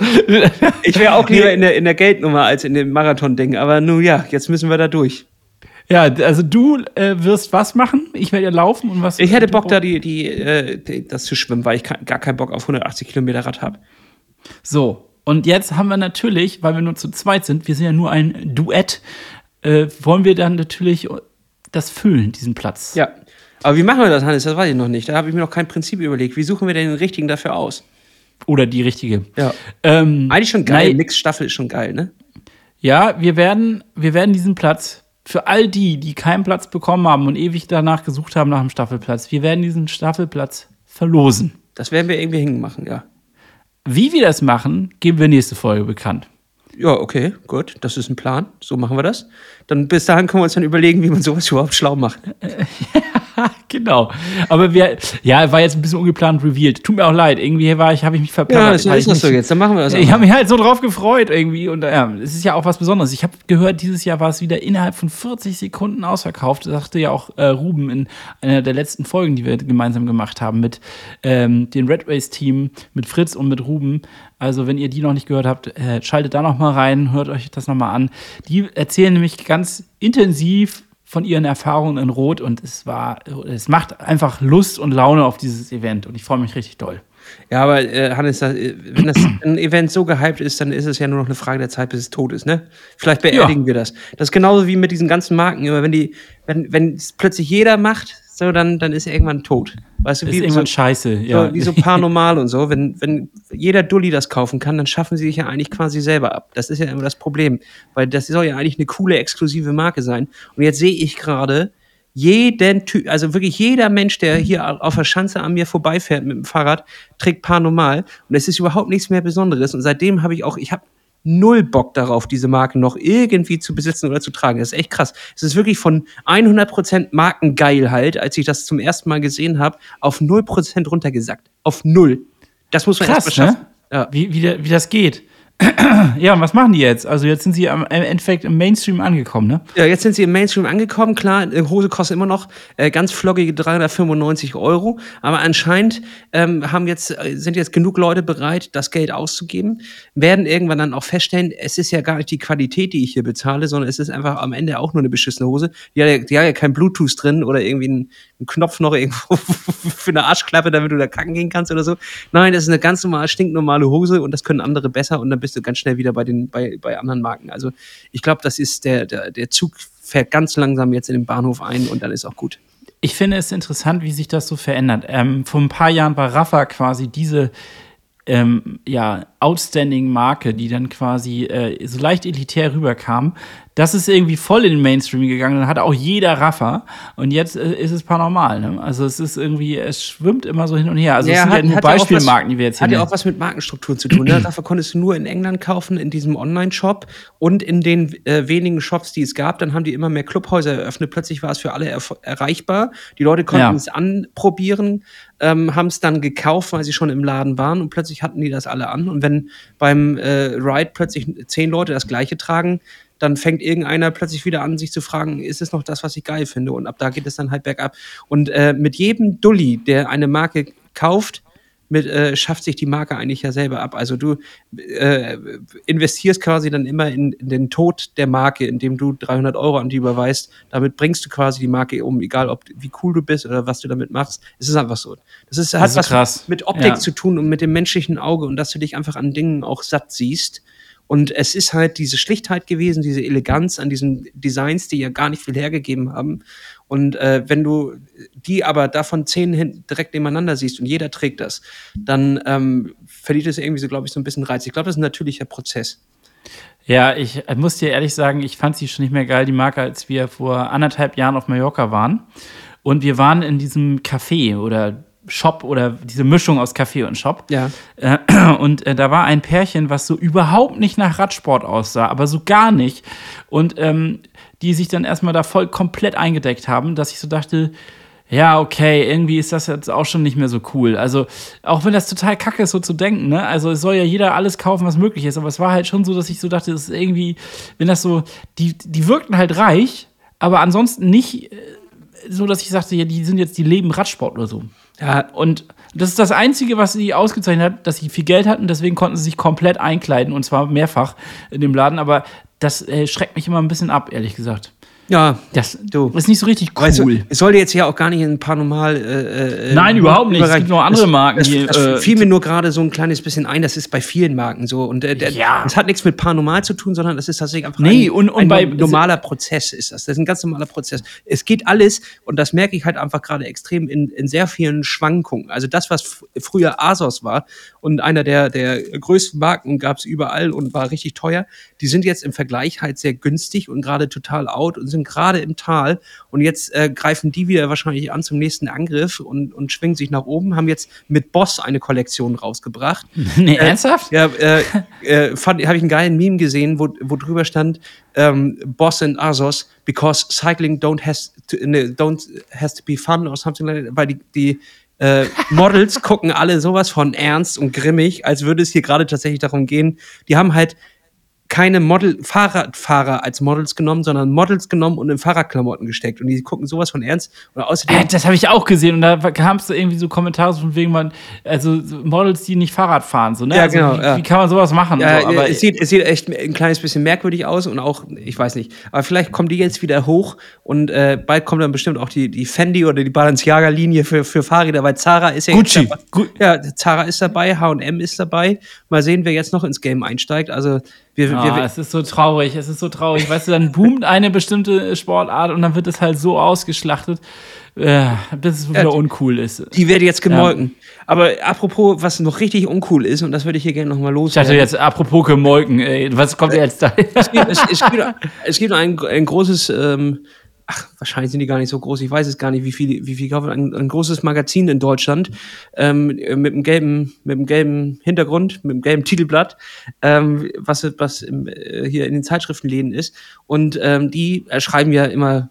Ich wäre auch lieber in der, in der Geldnummer als in dem Marathon-Ding. Aber nun ja, jetzt müssen wir da durch. ja, also du äh, wirst was machen? Ich werde ja laufen und was. Ich hätte Bock, da die, die, äh, das zu schwimmen, weil ich gar keinen Bock auf 180 Kilometer Rad habe. So, und jetzt haben wir natürlich, weil wir nur zu zweit sind, wir sind ja nur ein Duett, äh, wollen wir dann natürlich das füllen, diesen Platz. Ja. Aber wie machen wir das, Hannes? Das weiß ich noch nicht. Da habe ich mir noch kein Prinzip überlegt. Wie suchen wir denn den richtigen dafür aus? Oder die richtige. Ja. Ähm, Eigentlich schon geil. Mix-Staffel ist schon geil, ne? Ja, wir werden, wir werden diesen Platz für all die, die keinen Platz bekommen haben und ewig danach gesucht haben nach einem Staffelplatz, wir werden diesen Staffelplatz verlosen. Das werden wir irgendwie hinmachen, ja. Wie wir das machen, geben wir nächste Folge bekannt. Ja, okay, gut. Das ist ein Plan. So machen wir das. Dann bis dahin können wir uns dann überlegen, wie man sowas überhaupt schlau macht. genau. Aber wir, ja, war jetzt ein bisschen ungeplant revealed. Tut mir auch leid. Irgendwie war ich, habe ich mich verplappert. Ja, das ist ich das so jetzt. Dann machen wir das Ich habe mich halt so drauf gefreut irgendwie und ja, es ist ja auch was Besonderes. Ich habe gehört, dieses Jahr war es wieder innerhalb von 40 Sekunden ausverkauft. Das sagte ja auch äh, Ruben in einer der letzten Folgen, die wir gemeinsam gemacht haben mit ähm, dem Red Race Team, mit Fritz und mit Ruben. Also wenn ihr die noch nicht gehört habt, äh, schaltet da noch mal rein, hört euch das noch mal an. Die erzählen nämlich ganz intensiv von ihren Erfahrungen in Rot und es war, es macht einfach Lust und Laune auf dieses Event und ich freue mich richtig doll. Ja, aber äh, Hannes, äh, wenn das ein Event so gehypt ist, dann ist es ja nur noch eine Frage der Zeit, bis es tot ist, ne? Vielleicht beerdigen wir das. Das ist genauso wie mit diesen ganzen Marken immer, wenn die, wenn, wenn es plötzlich jeder macht, so dann, dann ist er irgendwann tot. Weißt du, Ist wie irgendwann so, scheiße, ja. so, wie so Paranormal und so. Wenn, wenn jeder Dulli das kaufen kann, dann schaffen sie sich ja eigentlich quasi selber ab. Das ist ja immer das Problem. Weil das soll ja eigentlich eine coole, exklusive Marke sein. Und jetzt sehe ich gerade, jeden Typ, also wirklich jeder Mensch, der hier auf der Schanze an mir vorbeifährt mit dem Fahrrad, trägt Paranormal. Und es ist überhaupt nichts mehr Besonderes. Und seitdem habe ich auch, ich habe null Bock darauf, diese Marken noch irgendwie zu besitzen oder zu tragen. Das ist echt krass. Es ist wirklich von 100% Markengeilheit, als ich das zum ersten Mal gesehen habe, auf 0% runtergesackt. Auf null. Das muss man Krass, erst mal schaffen. ne? Ja. Wie, wie, wie das geht. ja, und was machen die jetzt? Also jetzt sind sie am, im Endeffekt im Mainstream angekommen, ne? Ja, jetzt sind sie im Mainstream angekommen. Klar, eine Hose kostet immer noch äh, ganz floggige 395 Euro. Aber anscheinend ähm, haben jetzt, äh, sind jetzt genug Leute bereit, das Geld auszugeben. Werden irgendwann dann auch feststellen, es ist ja gar nicht die Qualität, die ich hier bezahle, sondern es ist einfach am Ende auch nur eine beschissene Hose. Die hat ja, die hat ja kein Bluetooth drin oder irgendwie einen, einen Knopf noch irgendwo für eine Arschklappe, damit du da kacken gehen kannst oder so. Nein, das ist eine ganz normale, stinknormale Hose und das können andere besser und dann bist du ganz schnell wieder bei den, bei, bei anderen Marken. Also ich glaube, das ist der, der, der Zug fährt ganz langsam jetzt in den Bahnhof ein und dann ist auch gut. Ich finde es interessant, wie sich das so verändert. Ähm, vor ein paar Jahren war Rafa quasi diese ähm, ja, outstanding Marke, die dann quasi äh, so leicht elitär rüberkam. Das ist irgendwie voll in den Mainstream gegangen. Dann hat auch jeder Rafa. Und jetzt äh, ist es paranormal. Ne? Also es ist irgendwie, es schwimmt immer so hin und her. Also es sind ja nur Beispielmarken, was, die wir jetzt hier Hat ja auch was mit Markenstrukturen zu tun. Ne? Dafür konntest du nur in England kaufen, in diesem Online-Shop und in den äh, wenigen Shops, die es gab. Dann haben die immer mehr Clubhäuser eröffnet. Plötzlich war es für alle erreichbar. Die Leute konnten Ja. es anprobieren, ähm, haben es dann gekauft, weil sie schon im Laden waren und plötzlich hatten die das alle an. Und wenn beim äh, Ride plötzlich zehn Leute das gleiche tragen, dann fängt irgendeiner plötzlich wieder an, sich zu fragen, ist es noch das, was ich geil finde? Und ab da geht es dann halt bergab. Und äh, mit jedem Dulli, der eine Marke kauft, mit, äh, schafft sich die Marke eigentlich ja selber ab. Also du äh, investierst quasi dann immer in, in den Tod der Marke, indem du 300 Euro an die überweist. Damit bringst du quasi die Marke um, egal ob wie cool du bist oder was du damit machst. Es ist einfach so. Das ist, hat ist was krass. mit Optik Ja. zu tun und mit dem menschlichen Auge und dass du dich einfach an Dingen auch satt siehst. Und es ist halt diese Schlichtheit gewesen, diese Eleganz an diesen Designs, die ja gar nicht viel hergegeben haben. Und äh, wenn du die aber davon zehn hin direkt nebeneinander siehst und jeder trägt das, dann ähm, verliert es irgendwie so, glaube ich, so ein bisschen Reiz. Ich glaube, das ist ein natürlicher Prozess. Ja, ich muss dir ehrlich sagen, ich fand sie schon nicht mehr geil, die Marke, als wir vor anderthalb Jahren auf Mallorca waren. Und wir waren in diesem Café oder Shop oder diese Mischung aus Café und Shop. Ja. Äh, und äh, da war ein Pärchen, was so überhaupt nicht nach Radsport aussah, aber so gar nicht. Und ähm, die sich dann erstmal da voll komplett eingedeckt haben, dass ich so dachte, ja, okay, irgendwie ist das jetzt auch schon nicht mehr so cool. Also, auch wenn das total kacke ist, so zu denken, ne? Also, es soll ja jeder alles kaufen, was möglich ist. Aber es war halt schon so, dass ich so dachte, es ist irgendwie, wenn das so, die, die wirkten halt reich, aber ansonsten nicht äh, so, dass ich sagte, ja, die sind jetzt, die leben Radsport oder so. Ja, und das ist das Einzige, was sie ausgezeichnet hat, dass sie viel Geld hatten, deswegen konnten sie sich komplett einkleiden und zwar mehrfach in dem Laden. Aber das äh, schreckt mich immer ein bisschen ab, ehrlich gesagt. Ja, das du. ist nicht so richtig cool. Weißt du, es sollte jetzt ja auch gar nicht ein paar normal. Äh, äh Nein, überhaupt nicht. Es gibt noch andere Marken. Das, das, das äh, fiel mir nur gerade so ein kleines bisschen ein. Das ist bei vielen Marken so. Und äh, ja. das hat nichts mit paranormal zu tun, sondern das ist tatsächlich einfach nee, ein, und, und ein bei, normaler Prozess. Ist das. das ist ein ganz normaler Prozess. Es geht alles, und das merke ich halt einfach gerade extrem in, in sehr vielen Schwankungen. Also das, was früher Asos war und einer der, der größten Marken gab es überall und war richtig teuer, die sind jetzt im Vergleich halt sehr günstig und gerade total out und sind gerade im Tal Tal. Und jetzt äh, greifen die wieder wahrscheinlich an zum nächsten Angriff und, und schwingen sich nach oben, haben jetzt mit Boss eine Kollektion rausgebracht. Nee, äh, ernsthaft? Ja, äh, äh, habe ich einen geilen Meme gesehen, wo, wo drüber stand, ähm, Boss and Asos, because cycling don't has to, ne, don't has to be fun or something like that, weil die, die äh, Models gucken alle sowas von ernst und grimmig, als würde es hier gerade tatsächlich darum gehen. Die haben halt keine Model Fahrradfahrer als Models genommen, sondern Models genommen und in Fahrradklamotten gesteckt. Und die gucken sowas von ernst. Und außerdem äh, das habe ich auch gesehen. Und da kam es irgendwie so Kommentare von wegen man also Models die nicht Fahrrad fahren so ne? Ja, also, genau, wie, ja. wie, kann man sowas machen ja, so, aber es sieht es sieht echt ein kleines bisschen merkwürdig aus und auch ich weiß nicht. Aber vielleicht kommen die jetzt wieder hoch und äh, bald kommt dann bestimmt auch die die Fendi oder die Balenciaga Linie für für Fahrräder weil Zara ist ja Gucci. Gu ja Zara ist dabei H&M ist dabei. Mal sehen wer jetzt noch ins Game einsteigt. Also wir, oh, wir, es ist so traurig, es ist so traurig. Weißt du, dann boomt eine bestimmte Sportart und dann wird es halt so ausgeschlachtet, äh, bis es wieder ja, uncool ist. Die wird jetzt gemolken. Ja. Aber apropos, was noch richtig uncool ist, und das würde ich hier gerne nochmal loswerden. Ich hatte jetzt apropos gemolken, ey, was kommt jetzt da? es gibt, es, es gibt, es gibt ein, ein großes ähm, ach, wahrscheinlich sind die gar nicht so groß, ich weiß es gar nicht, wie viel, wie viel kaufen, ein, ein großes Magazin in Deutschland ähm, mit einem gelben, mit einem gelben Hintergrund, mit einem gelben Titelblatt, ähm, was, was im, äh, hier in den Zeitschriftenläden ist. Und ähm, die äh, schreiben ja immer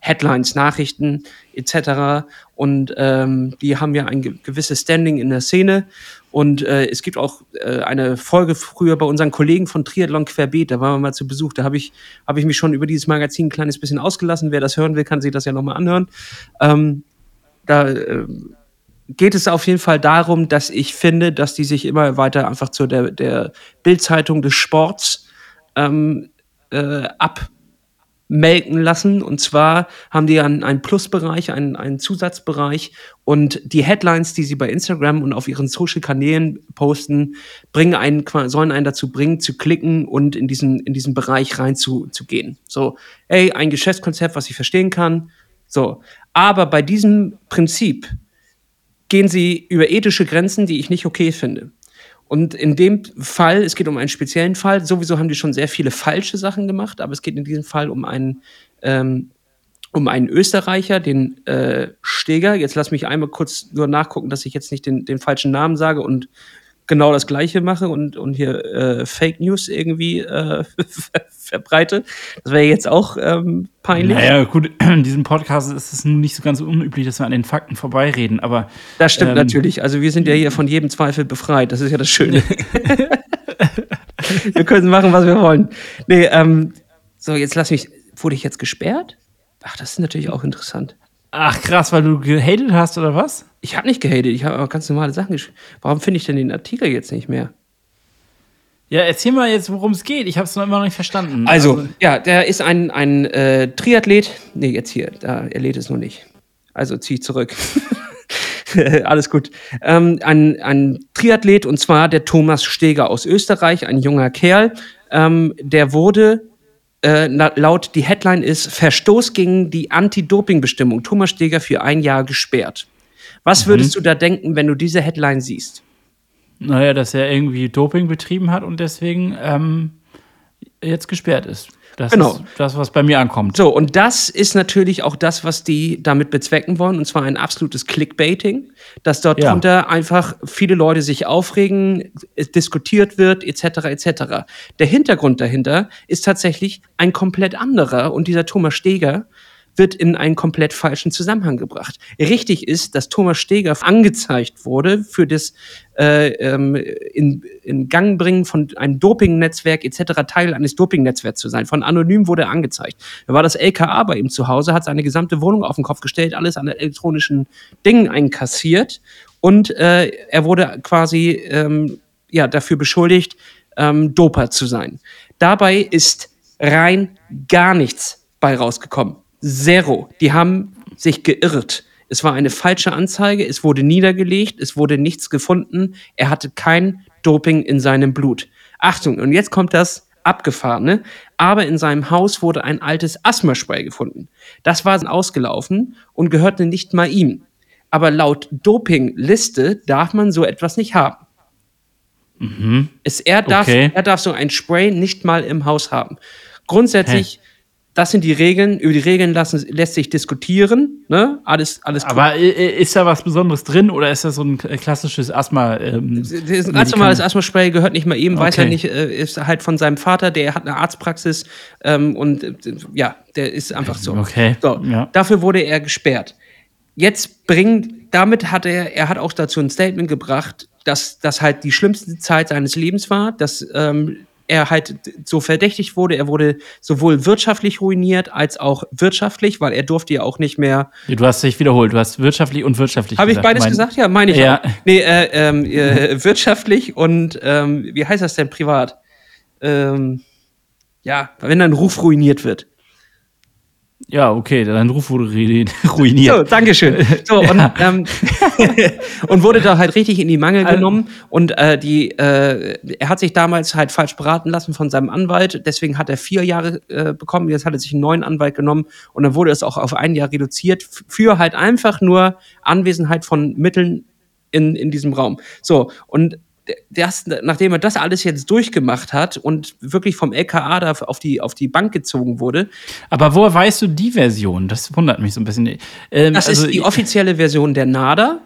Headlines, Nachrichten etc. Und ähm, die haben ja ein gewisses Standing in der Szene. Und äh, es gibt auch äh, eine Folge früher bei unseren Kollegen von Triathlon Querbeet, da waren wir mal zu Besuch, da habe ich, hab ich mich schon über dieses Magazin ein kleines bisschen ausgelassen. Wer das hören will, kann sich das ja nochmal anhören. Ähm, da äh, geht es auf jeden Fall darum, dass ich finde, dass die sich immer weiter einfach zu der, der Bildzeitung des Sports ähm, äh, ab melken lassen. Und zwar haben die einen, einen Plusbereich, einen, einen Zusatzbereich und die Headlines, die sie bei Instagram und auf ihren Social-Kanälen posten, bringen einen, sollen einen dazu bringen, zu klicken und in diesen, in diesen Bereich rein zu, zu gehen. So, ey, ein Geschäftskonzept, was ich verstehen kann. So. Aber bei diesem Prinzip gehen sie über ethische Grenzen, die ich nicht okay finde. Und in dem Fall, es geht um einen speziellen Fall, sowieso haben die schon sehr viele falsche Sachen gemacht, aber es geht in diesem Fall um einen, ähm, um einen Österreicher, den äh, Steger. Jetzt lass mich einmal kurz nur nachgucken, dass ich jetzt nicht den, den falschen Namen sage und genau das Gleiche mache und, und hier äh, Fake News irgendwie äh, verbreite. Das wäre jetzt auch ähm, peinlich. Naja, gut, in diesem Podcast ist es nicht so ganz unüblich, dass wir an den Fakten vorbeireden, aber. Das stimmt ähm, natürlich. Also wir sind ja hier von jedem Zweifel befreit. Das ist ja das Schöne. wir können machen, was wir wollen. Nee, ähm, so, jetzt lass mich. Wurde ich jetzt gesperrt? Ach, das ist natürlich auch interessant. Ach krass, weil du gehatet hast oder was? Ich habe nicht gehatet, ich habe aber ganz normale Sachen geschrieben. Warum finde ich denn den Artikel jetzt nicht mehr? Ja, erzähl mal jetzt, worum es geht. Ich habe es noch immer noch nicht verstanden. Also, also, ja, der ist ein, ein äh, Triathlet. Nee, jetzt hier, da, er lädt es nur nicht. Also zieh ich zurück. Alles gut. Ähm, ein, ein Triathlet und zwar der Thomas Steger aus Österreich, ein junger Kerl. Ähm, der wurde äh, laut die Headline ist Verstoß gegen die Anti-Doping-Bestimmung. Thomas Steger für ein Jahr gesperrt. Was mhm. würdest du da denken, wenn du diese Headline siehst? Naja, dass er irgendwie Doping betrieben hat und deswegen ähm, jetzt gesperrt ist. Das Genau. ist das, was bei mir ankommt. So, und das ist natürlich auch das, was die damit bezwecken wollen, und zwar ein absolutes Clickbaiting, dass dort Ja. drunter einfach viele Leute sich aufregen, es diskutiert wird, etc., etc. Der Hintergrund dahinter ist tatsächlich ein komplett anderer und dieser Thomas Steger wird in einen komplett falschen Zusammenhang gebracht. Richtig ist, dass Thomas Steger angezeigt wurde für das äh, ähm, in, in Gang bringen von einem Dopingnetzwerk etc. Teil eines Dopingnetzwerks zu sein. Von anonym wurde er angezeigt. Da war das LKA bei ihm zu Hause, hat seine gesamte Wohnung auf den Kopf gestellt, alles an elektronischen Dingen einkassiert und äh, er wurde quasi ähm, ja dafür beschuldigt, ähm, Doper zu sein. Dabei ist rein gar nichts bei rausgekommen. Zero. Die haben sich geirrt. Es war eine falsche Anzeige, es wurde niedergelegt, es wurde nichts gefunden, er hatte kein Doping in seinem Blut. Achtung, und jetzt kommt das Abgefahrene, aber in seinem Haus wurde ein altes Asthmaspray gefunden. Das war ausgelaufen und gehörte nicht mal ihm. Aber laut Dopingliste darf man so etwas nicht haben. Es, er, darf, Okay. er darf so ein Spray nicht mal im Haus haben. Grundsätzlich, das sind die Regeln. Über die Regeln lassen, lässt sich diskutieren. Ne? Alles, alles cool. Aber ist da was Besonderes drin oder ist das so ein klassisches Asthma? Ähm, ein ganz normales Asthma-Spray, gehört nicht mal weiß Okay. er nicht, äh, ist halt von seinem Vater, der hat eine Arztpraxis ähm, und äh, ja, der ist einfach so. Okay, so ja. Dafür wurde er gesperrt. Jetzt bringt, damit hat er, er hat auch dazu ein Statement gebracht, dass das halt die schlimmste Zeit seines Lebens war, dass ähm, er halt so verdächtigt wurde. Er wurde sowohl wirtschaftlich ruiniert als auch wirtschaftlich, weil er durfte ja auch nicht mehr du hast dich wiederholt. Du hast wirtschaftlich und wirtschaftlich habe ich beides Mein- gesagt? Ja, meine ich Ja. auch. Nee, äh, ähm, äh, wirtschaftlich und ähm, wie heißt das denn privat? Ähm, ja, wenn dein Ruf ruiniert wird. Ja, okay, dein Ruf wurde ru- ruiniert. So, Dankeschön. So, und, ähm, und wurde da halt richtig in die Mangel genommen. Und äh, die, äh, er hat sich damals halt falsch beraten lassen von seinem Anwalt. Deswegen hat er vier Jahre äh, bekommen. Jetzt hat er sich einen neuen Anwalt genommen. Und dann wurde es auch auf ein Jahr reduziert für halt einfach nur Anwesenheit von Mitteln in, in diesem Raum. So, und das, nachdem er das alles jetzt durchgemacht hat und wirklich vom LKA da auf die, auf die Bank gezogen wurde, Aber woher weißt du die Version? Das wundert mich so ein bisschen. Ähm, Das also, ist die offizielle Version der NADA.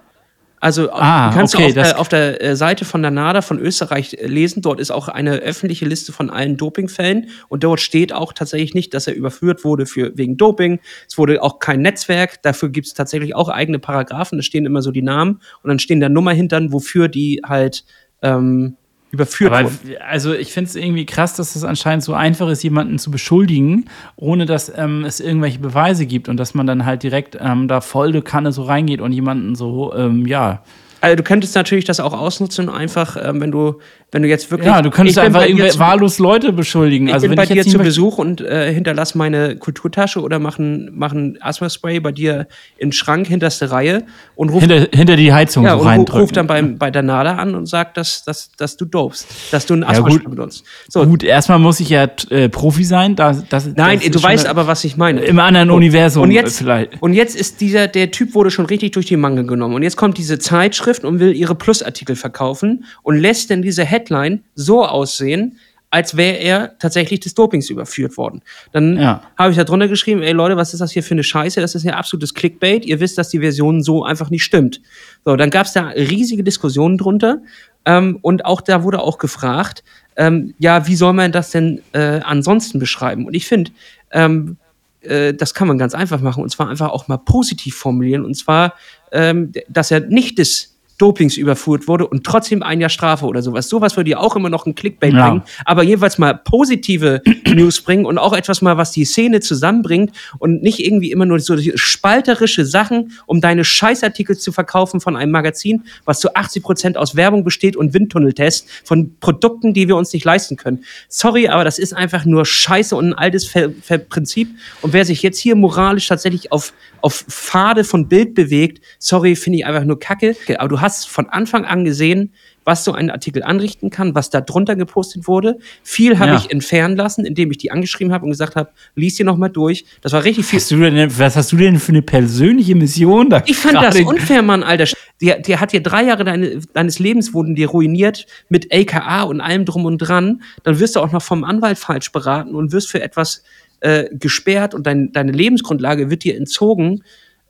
Also Ah, kannst okay, du auf, der, auf der äh, Seite von der NADA von Österreich äh, lesen. Dort ist auch eine öffentliche Liste von allen Dopingfällen. Und dort steht auch tatsächlich nicht, dass er überführt wurde für, wegen Doping. Es wurde auch kein Netzwerk. Dafür gibt es tatsächlich auch eigene Paragraphen. Da stehen immer so die Namen. Und dann stehen da Nummer hintern, wofür die halt ähm, überführt Aber wurden. also ich finde es irgendwie krass, dass es anscheinend so einfach ist, jemanden zu beschuldigen, ohne dass ähm, es irgendwelche Beweise gibt und dass man dann halt direkt ähm, da volle Kanne so reingeht und jemanden so, ähm, ja. Also du könntest natürlich das auch ausnutzen, einfach, ähm, wenn du, wenn du jetzt wirklich. Ja, du könntest einfach zu- wahllos Leute beschuldigen. Ich also bin wenn bei ich dir jetzt zu Besuch und äh, hinterlass meine Kulturtasche oder mach ein, mach ein Asthma-Spray bei dir in den Schrank, hinterste Reihe und ruf, hinter, hinter die Heizung ja, so und ruf dann beim, bei der NADA an und sag, dass, dass, dass du dopst, dass du ein Ja, Asthma-Spray gut. benutzt. So, Gut, erstmal muss ich ja äh, Profi sein. Da, das, nein, das du weißt aber, was ich meine. Im anderen Universum und jetzt, vielleicht. und jetzt ist dieser, der Typ wurde schon richtig durch die Mangel genommen. Und jetzt kommt diese Zeitschrift und will ihre Plusartikel verkaufen und lässt dann diese Headline so aussehen, als wäre er tatsächlich des Dopings überführt worden. Dann Ja. habe ich da drunter geschrieben, ey Leute, was ist das hier für eine Scheiße? Das ist ja absolutes Clickbait. Ihr wisst, dass die Version so einfach nicht stimmt. So, dann gab es da riesige Diskussionen drunter. Ähm, und auch da wurde auch gefragt, ähm, ja, wie soll man das denn äh, ansonsten beschreiben? Und ich finde, ähm, äh, das kann man ganz einfach machen und zwar einfach auch mal positiv formulieren und zwar, ähm, dass er nicht des Dopings überführt wurde und trotzdem ein Jahr Strafe oder sowas. Sowas würde ja auch immer noch ein Clickbait Ja. bringen, aber jeweils mal positive News bringen und auch etwas mal, was die Szene zusammenbringt und nicht irgendwie immer nur so spalterische Sachen, um deine Scheißartikel zu verkaufen von einem Magazin, was zu 80 Prozent aus Werbung besteht und Windtunneltests von Produkten, die wir uns nicht leisten können. Sorry, aber das ist einfach nur Scheiße und ein altes Ver Ver Prinzip. Und wer sich jetzt hier moralisch tatsächlich auf, auf Pfade von Bild bewegt, sorry, finde ich einfach nur Kacke. Aber du hast von Anfang an gesehen, was so ein Artikel anrichten kann, was da drunter gepostet wurde. Viel habe Ja. ich entfernen lassen, indem ich die angeschrieben habe und gesagt habe, lies dir noch mal durch. Das war richtig viel. Hast denn, was hast du denn für eine persönliche Mission da? Ich fand das unfair, Mann, Alter. Der, der hat dir drei Jahre deine, deines Lebens wurden dir ruiniert mit LKA und allem drum und dran. Dann wirst du auch noch vom Anwalt falsch beraten und wirst für etwas äh, gesperrt und dein, deine Lebensgrundlage wird dir entzogen.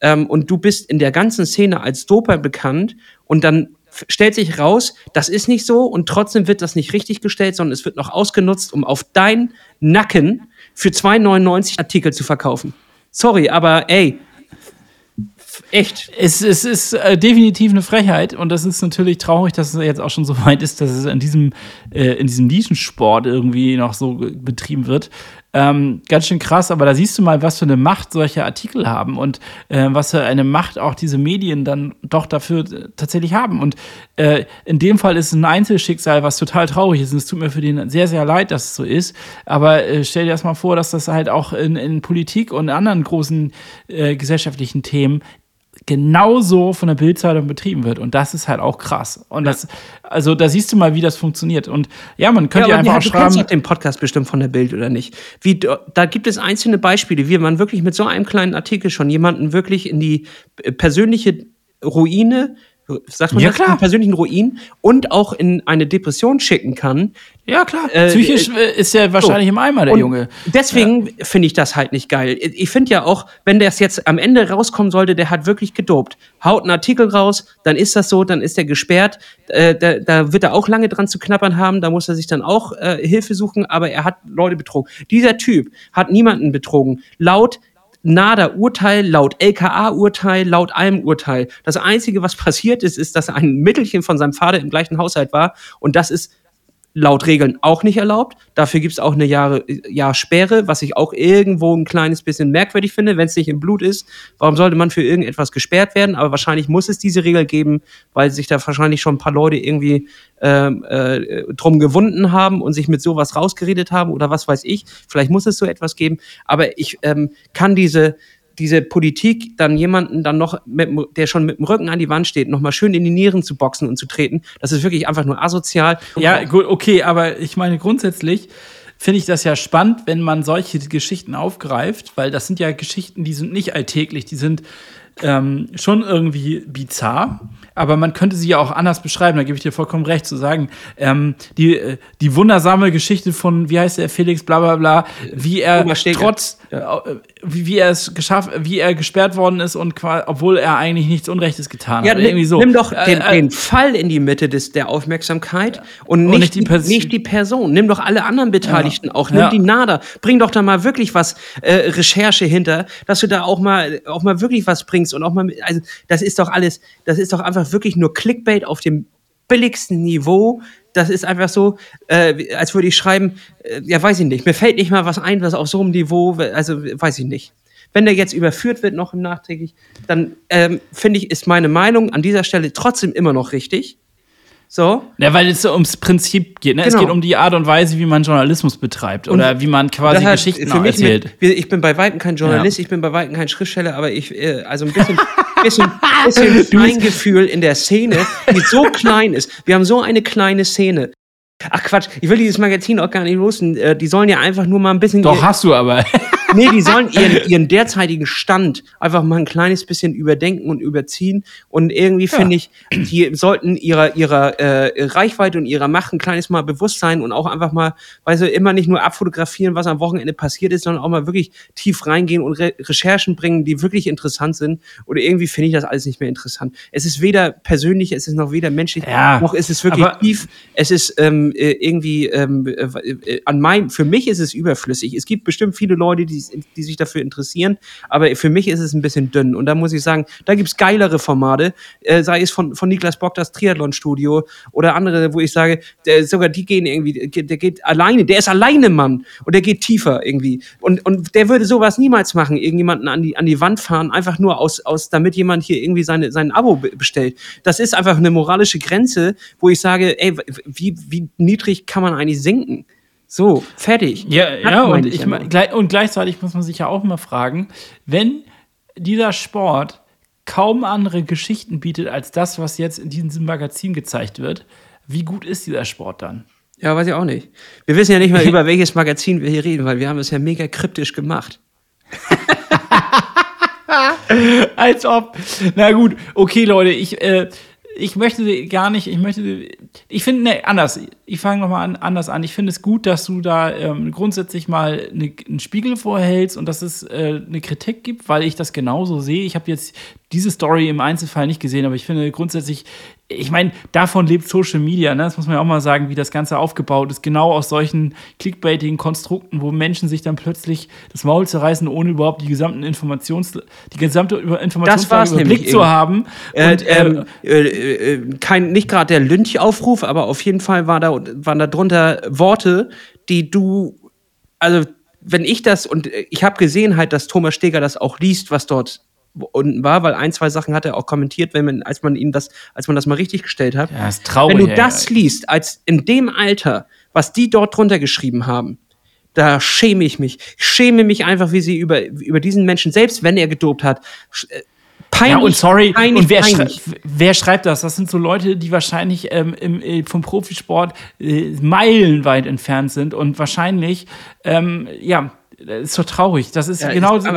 Ähm, und du bist in der ganzen Szene als Doper bekannt und dann stellt sich raus, das ist nicht so und trotzdem wird das nicht richtig gestellt, sondern es wird noch ausgenutzt, um auf deinen Nacken für 2,99 Artikel zu verkaufen. Sorry, aber ey, echt. Es, es ist äh, definitiv eine Frechheit und das ist natürlich traurig, dass es jetzt auch schon so weit ist, dass es in diesem, äh, in diesem Nischensport irgendwie noch so betrieben wird. Ähm, ganz schön krass, aber da siehst du mal, was für eine Macht solche Artikel haben und äh, was für eine Macht auch diese Medien dann doch dafür äh, tatsächlich haben. Und äh, in dem Fall ist es ein Einzelschicksal, was total traurig ist. Und es tut mir für den sehr, sehr leid, dass es so ist. Aber äh, stell dir das mal vor, dass das halt auch in, in Politik und anderen großen äh, gesellschaftlichen Themen genauso von der Bildzeitung betrieben wird. Und das ist halt auch krass. Und das, also da siehst du mal, wie das funktioniert. Und ja, man könnte ja, aber einfach ja, auch du schreiben. doch den Podcast bestimmt von der Bild oder nicht. Wie, da gibt es einzelne Beispiele, wie man wirklich mit so einem kleinen Artikel schon jemanden wirklich in die äh, persönliche Ruine, sagt man Ja, das, klar. in den persönlichen Ruin und auch in eine Depression schicken kann. Ja, klar. Äh, Psychisch äh, ist er wahrscheinlich im Eimer, der Und Junge. Deswegen finde ich das halt nicht geil. Ich finde ja auch, wenn das jetzt am Ende rauskommen sollte, der hat wirklich gedopt. Haut einen Artikel raus, dann ist das so, dann ist er gesperrt. Äh, da, da wird er auch lange dran zu knappern haben, da muss er sich dann auch äh, Hilfe suchen, aber er hat Leute betrogen. Dieser Typ hat niemanden betrogen. Laut NADA-Urteil, laut LKA-Urteil, laut allem Urteil. Das Einzige, was passiert ist, ist, dass ein Mittelchen von seinem Vater im gleichen Haushalt war und das ist laut Regeln auch nicht erlaubt. Dafür gibt es auch eine Jahre, Jahr Sperre, was ich auch irgendwo ein kleines bisschen merkwürdig finde, wenn es nicht im Blut ist. Warum sollte man für irgendetwas gesperrt werden? Aber wahrscheinlich muss es diese Regel geben, weil sich da wahrscheinlich schon ein paar Leute irgendwie ähm, äh, drum gewunden haben und sich mit sowas rausgeredet haben oder was weiß ich. Vielleicht muss es so etwas geben. Aber ich ähm, kann diese diese Politik, dann jemanden dann noch, mit, der schon mit dem Rücken an die Wand steht, noch mal schön in die Nieren zu boxen und zu treten, das ist wirklich einfach nur asozial. Ja, gut, okay, aber ich meine, grundsätzlich finde ich das ja spannend, wenn man solche Geschichten aufgreift, weil das sind ja Geschichten, die sind nicht alltäglich, die sind ähm, schon irgendwie bizarr, aber man könnte sie ja auch anders beschreiben, da gebe ich dir vollkommen recht, zu sagen, ähm, die, äh, die wundersame Geschichte von, wie heißt der, Felix, bla bla bla, wie er trotz, wie, wie er es geschafft, wie er gesperrt worden ist und obwohl er eigentlich nichts Unrechtes getan Ja, hat. nimm, irgendwie so. nimm doch Äh, den, äh, den Fall in die Mitte des, der Aufmerksamkeit und nicht, nicht die Pers- nicht die Person. Nimm doch alle anderen Beteiligten auch. Nimm Ja. die NADA. Bring doch da mal wirklich was äh, Recherche hinter, dass du da auch mal, auch mal wirklich was bringst und auch mal, also das ist doch alles, das ist doch einfach wirklich nur Clickbait auf dem billigsten Niveau. Das ist einfach so, äh, als würde ich schreiben, äh, ja, weiß ich nicht. Mir fällt nicht mal was ein, was auf so einem Niveau, also weiß ich nicht. Wenn der jetzt überführt wird, noch im Nachträglich, dann ähm, finde ich, ist meine Meinung an dieser Stelle trotzdem immer noch richtig. So. Ja, weil es so ums Prinzip geht. Ne? Es Genau. geht um die Art und Weise, wie man Journalismus betreibt oder wie man quasi hat Geschichten für mich erzählt. Mit, ich bin bei Weitem kein Journalist, Ja. ich bin bei Weitem kein Schriftsteller, aber ich, äh, also ein bisschen, bisschen, bisschen Feingefühl in der Szene, die so klein ist. Wir haben so eine kleine Szene. Ach Quatsch, ich will dieses Magazin auch gar nicht losen. Äh, die sollen ja einfach nur mal ein bisschen. Doch, hast du aber. Nee, die sollen ihren, ihren derzeitigen Stand einfach mal ein kleines bisschen überdenken und überziehen. Und irgendwie finde ich, die sollten ihrer, ihrer äh, Reichweite und ihrer Macht ein kleines Mal bewusst sein und auch einfach mal, weißt du, immer nicht nur abfotografieren, was am Wochenende passiert ist, sondern auch mal wirklich tief reingehen und Re Recherchen bringen, die wirklich interessant sind. Oder irgendwie finde ich das alles nicht mehr interessant. Es ist weder persönlich, es ist noch weder menschlich, Ja, noch ist es wirklich tief. Es ist ähm, äh, irgendwie ähm, äh, äh, an mein, für mich ist es überflüssig. Es gibt bestimmt viele Leute, die, die sich dafür interessieren, aber für mich ist es ein bisschen dünn. Und da muss ich sagen, da gibt's geilere Formate, äh, sei es von, von Niklas Bock das Triathlon-Studio oder andere, wo ich sage, der, sogar die gehen irgendwie, der geht alleine, der ist alleine Mann und der geht tiefer irgendwie. Und, und der würde sowas niemals machen, irgendjemanden an die, an die Wand fahren, einfach nur aus, aus, damit jemand hier irgendwie seine, sein Abo be- bestellt. Das ist einfach eine moralische Grenze, wo ich sage, ey, wie, wie niedrig kann man eigentlich sinken? So, fertig. Ja, Das ja und, ich, und gleichzeitig muss man sich ja auch mal fragen, wenn dieser Sport kaum andere Geschichten bietet als das, was jetzt in diesem Magazin gezeigt wird, wie gut ist dieser Sport dann? Ja, weiß ich auch nicht. Wir wissen ja nicht mal, über welches Magazin wir hier reden, weil wir haben es ja mega kryptisch gemacht. Als ob. Na gut, okay, Leute, ich, äh, ich möchte gar nicht, ich möchte, ich finde, ne, anders. Ich fange nochmal an, anders an. Ich finde es gut, dass du da ähm, grundsätzlich mal ne, einen Spiegel vorhältst und dass es äh, eine Kritik gibt, weil ich das genauso sehe. Ich habe jetzt diese Story im Einzelfall nicht gesehen, aber ich finde grundsätzlich, ich meine, davon lebt Social Media, ne? das muss man ja auch mal sagen, wie das Ganze aufgebaut ist. Genau aus solchen clickbaitigen Konstrukten, wo Menschen sich dann plötzlich das Maul zerreißen, ohne überhaupt die gesamten Informations, die gesamte Informationslage Überblick zu haben. Äh, und, ähm, äh, äh, kein, nicht gerade der Lynch-Aufruf, aber auf jeden Fall war da, waren da drunter Worte, die du, also wenn ich das, und ich habe gesehen halt, dass Thomas Steger das auch liest, was dort unten war, weil ein, zwei Sachen hat er auch kommentiert, wenn man, als man ihm das, als man das mal richtig gestellt hat. Ja, ist traurig. Wenn du das liest, als in dem Alter, was die dort drunter geschrieben haben, da schäme ich mich. Ich schäme mich einfach, wie sie über, über diesen Menschen, selbst wenn er gedopt hat, äh, Peinlich, ja, und sorry, peinlich, und wer, schrei wer, schreibt das? Das sind so Leute, die wahrscheinlich ähm, im, äh, vom Profisport äh, meilenweit entfernt sind und wahrscheinlich, ähm, ja, das ist doch traurig. Das ist ja, genau so.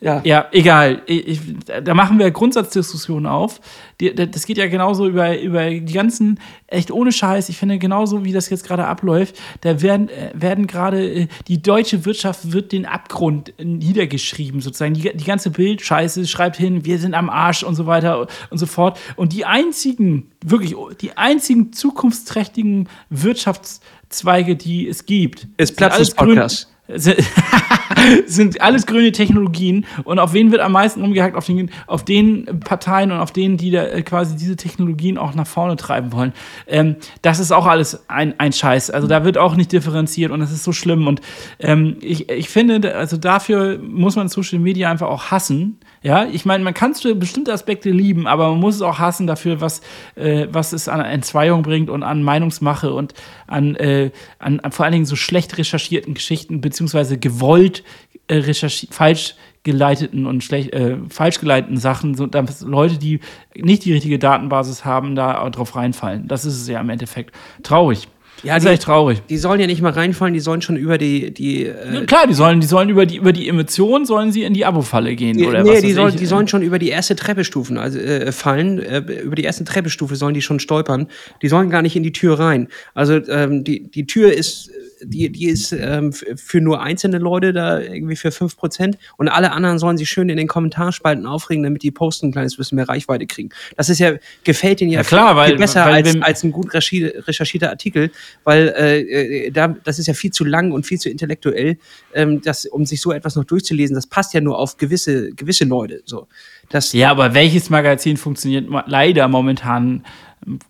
Ja. ja. egal. Ich, da machen wir Grundsatzdiskussionen auf. Die, das geht ja genauso über, über die ganzen, echt ohne Scheiß. Ich finde, genauso wie das jetzt gerade abläuft, da werden, äh, werden gerade, äh, die deutsche Wirtschaft wird den Abgrund niedergeschrieben, sozusagen. Die, die ganze Bildscheiße schreibt hin, wir sind am Arsch und so weiter und so fort. Und die einzigen, wirklich, die einzigen zukunftsträchtigen Wirtschaftszweige, die es gibt, ist Platz des Podcasts. sind alles grüne Technologien und auf wen wird am meisten umgehackt? Auf den, auf den Parteien und auf denen, die da äh, quasi diese Technologien auch nach vorne treiben wollen. Ähm, das ist auch alles ein, ein Scheiß. Also da wird auch nicht differenziert und das ist so schlimm. Und ähm, ich, ich finde, also dafür muss man Social Media einfach auch hassen. Ja, ich meine, man kann bestimmte Aspekte lieben, aber man muss es auch hassen dafür, was, äh, was es an Entzweiung bringt und an Meinungsmache und an, äh, an, an vor allen Dingen so schlecht recherchierten Geschichten, beziehungsweise gewollt äh, falsch geleiteten und schlecht, äh, falsch geleiteten Sachen, so, dass Leute, die nicht die richtige Datenbasis haben, da drauf reinfallen. Das ist es ja im Endeffekt. Traurig. Ja, das ist echt traurig. Die sollen ja nicht mal reinfallen, die sollen schon über die. die äh ja, klar, die sollen, die sollen über die, über die Emotionen sollen sie in die Abo-Falle gehen. Nee, oder nee, was die, soll, die sollen schon über die erste Treppestufen also, äh, fallen. Äh, über die erste Treppestufe sollen die schon stolpern. Die sollen gar nicht in die Tür rein. Also ähm, die, die Tür ist die, die ist ähm, für nur einzelne Leute da irgendwie für 5% und alle anderen sollen sich schön in den Kommentarspalten aufregen, damit die Posten ein kleines bisschen mehr Reichweite kriegen. Das ist ja, gefällt ihnen ja, ja klar, weil, besser weil, als, als ein gut recherchierter Artikel, weil äh, äh, da, das ist ja viel zu lang und viel zu intellektuell, ähm, das, um sich so etwas noch durchzulesen. Das passt ja nur auf gewisse, gewisse Leute. So. Das, ja, aber welches Magazin funktioniert leider momentan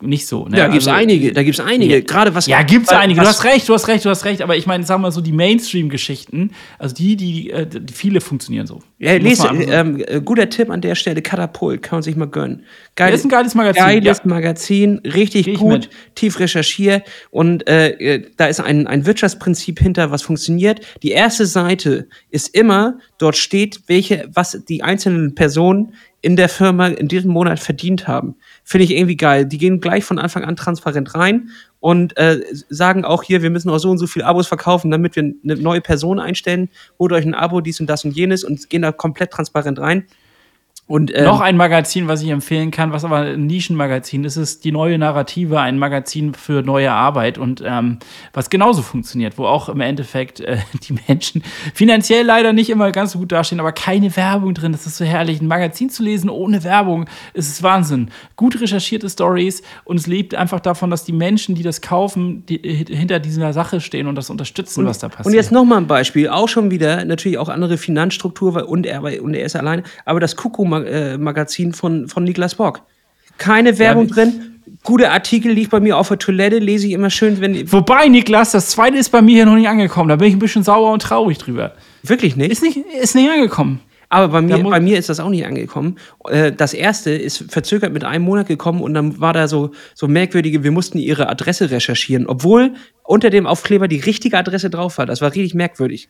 nicht so. Ne? Da gibt es also, einige, da gibt es einige. Ja, Gerade was. Ja, gibt es einige. Du hast recht, du hast recht, du hast recht. Aber ich meine, sag mal so, die Mainstream-Geschichten, also die, die, äh, die, viele funktionieren so. Ja, lese, ähm, äh, guter Tipp an der Stelle, Katapult, kann man sich mal gönnen. Geil, das ist ein geiles Magazin. Geiles ja. Magazin, richtig gut, tief recherchiert und äh, äh, da ist ein, ein Wirtschaftsprinzip hinter, was funktioniert. Die erste Seite ist immer, dort steht, welche, was die einzelnen Personen in der Firma in diesem Monat verdient haben. Finde ich irgendwie geil. Die gehen gleich von Anfang an transparent rein und äh, sagen auch hier, wir müssen auch so und so viele Abos verkaufen, damit wir eine neue Person einstellen. Holt euch ein Abo, dies und das und jenes und gehen da komplett transparent rein. Und, ähm, Noch ein Magazin, was ich empfehlen kann, was aber ein Nischenmagazin ist, ist die neue Narrative, ein Magazin für neue Arbeit und ähm, was genauso funktioniert, wo auch im Endeffekt äh, die Menschen finanziell leider nicht immer ganz so gut dastehen, aber keine Werbung drin. Das ist so herrlich. Ein Magazin zu lesen ohne Werbung, ist es Wahnsinn. Gut recherchierte Stories und es lebt einfach davon, dass die Menschen, die das kaufen, die, hinter dieser Sache stehen und das unterstützen, und, was da passiert. Und jetzt nochmal ein Beispiel, auch schon wieder natürlich auch andere Finanzstruktur und er, und er ist alleine, aber das Kuckuck äh, Magazin von, von Niklas Bock. Keine Werbung ja, drin. Gute Artikel liegt bei mir auf der Toilette, lese ich immer schön, wenn. Wobei, Niklas, das zweite ist bei mir hier noch nicht angekommen. Da bin ich ein bisschen sauer und traurig drüber. Wirklich nicht? Ist nicht, ist nicht angekommen. Aber bei mir, bei mir ist das auch nicht angekommen. Äh, das erste ist verzögert mit einem Monat gekommen und dann war da so, so merkwürdige, wir mussten ihre Adresse recherchieren, obwohl unter dem Aufkleber die richtige Adresse drauf war. Das war richtig merkwürdig.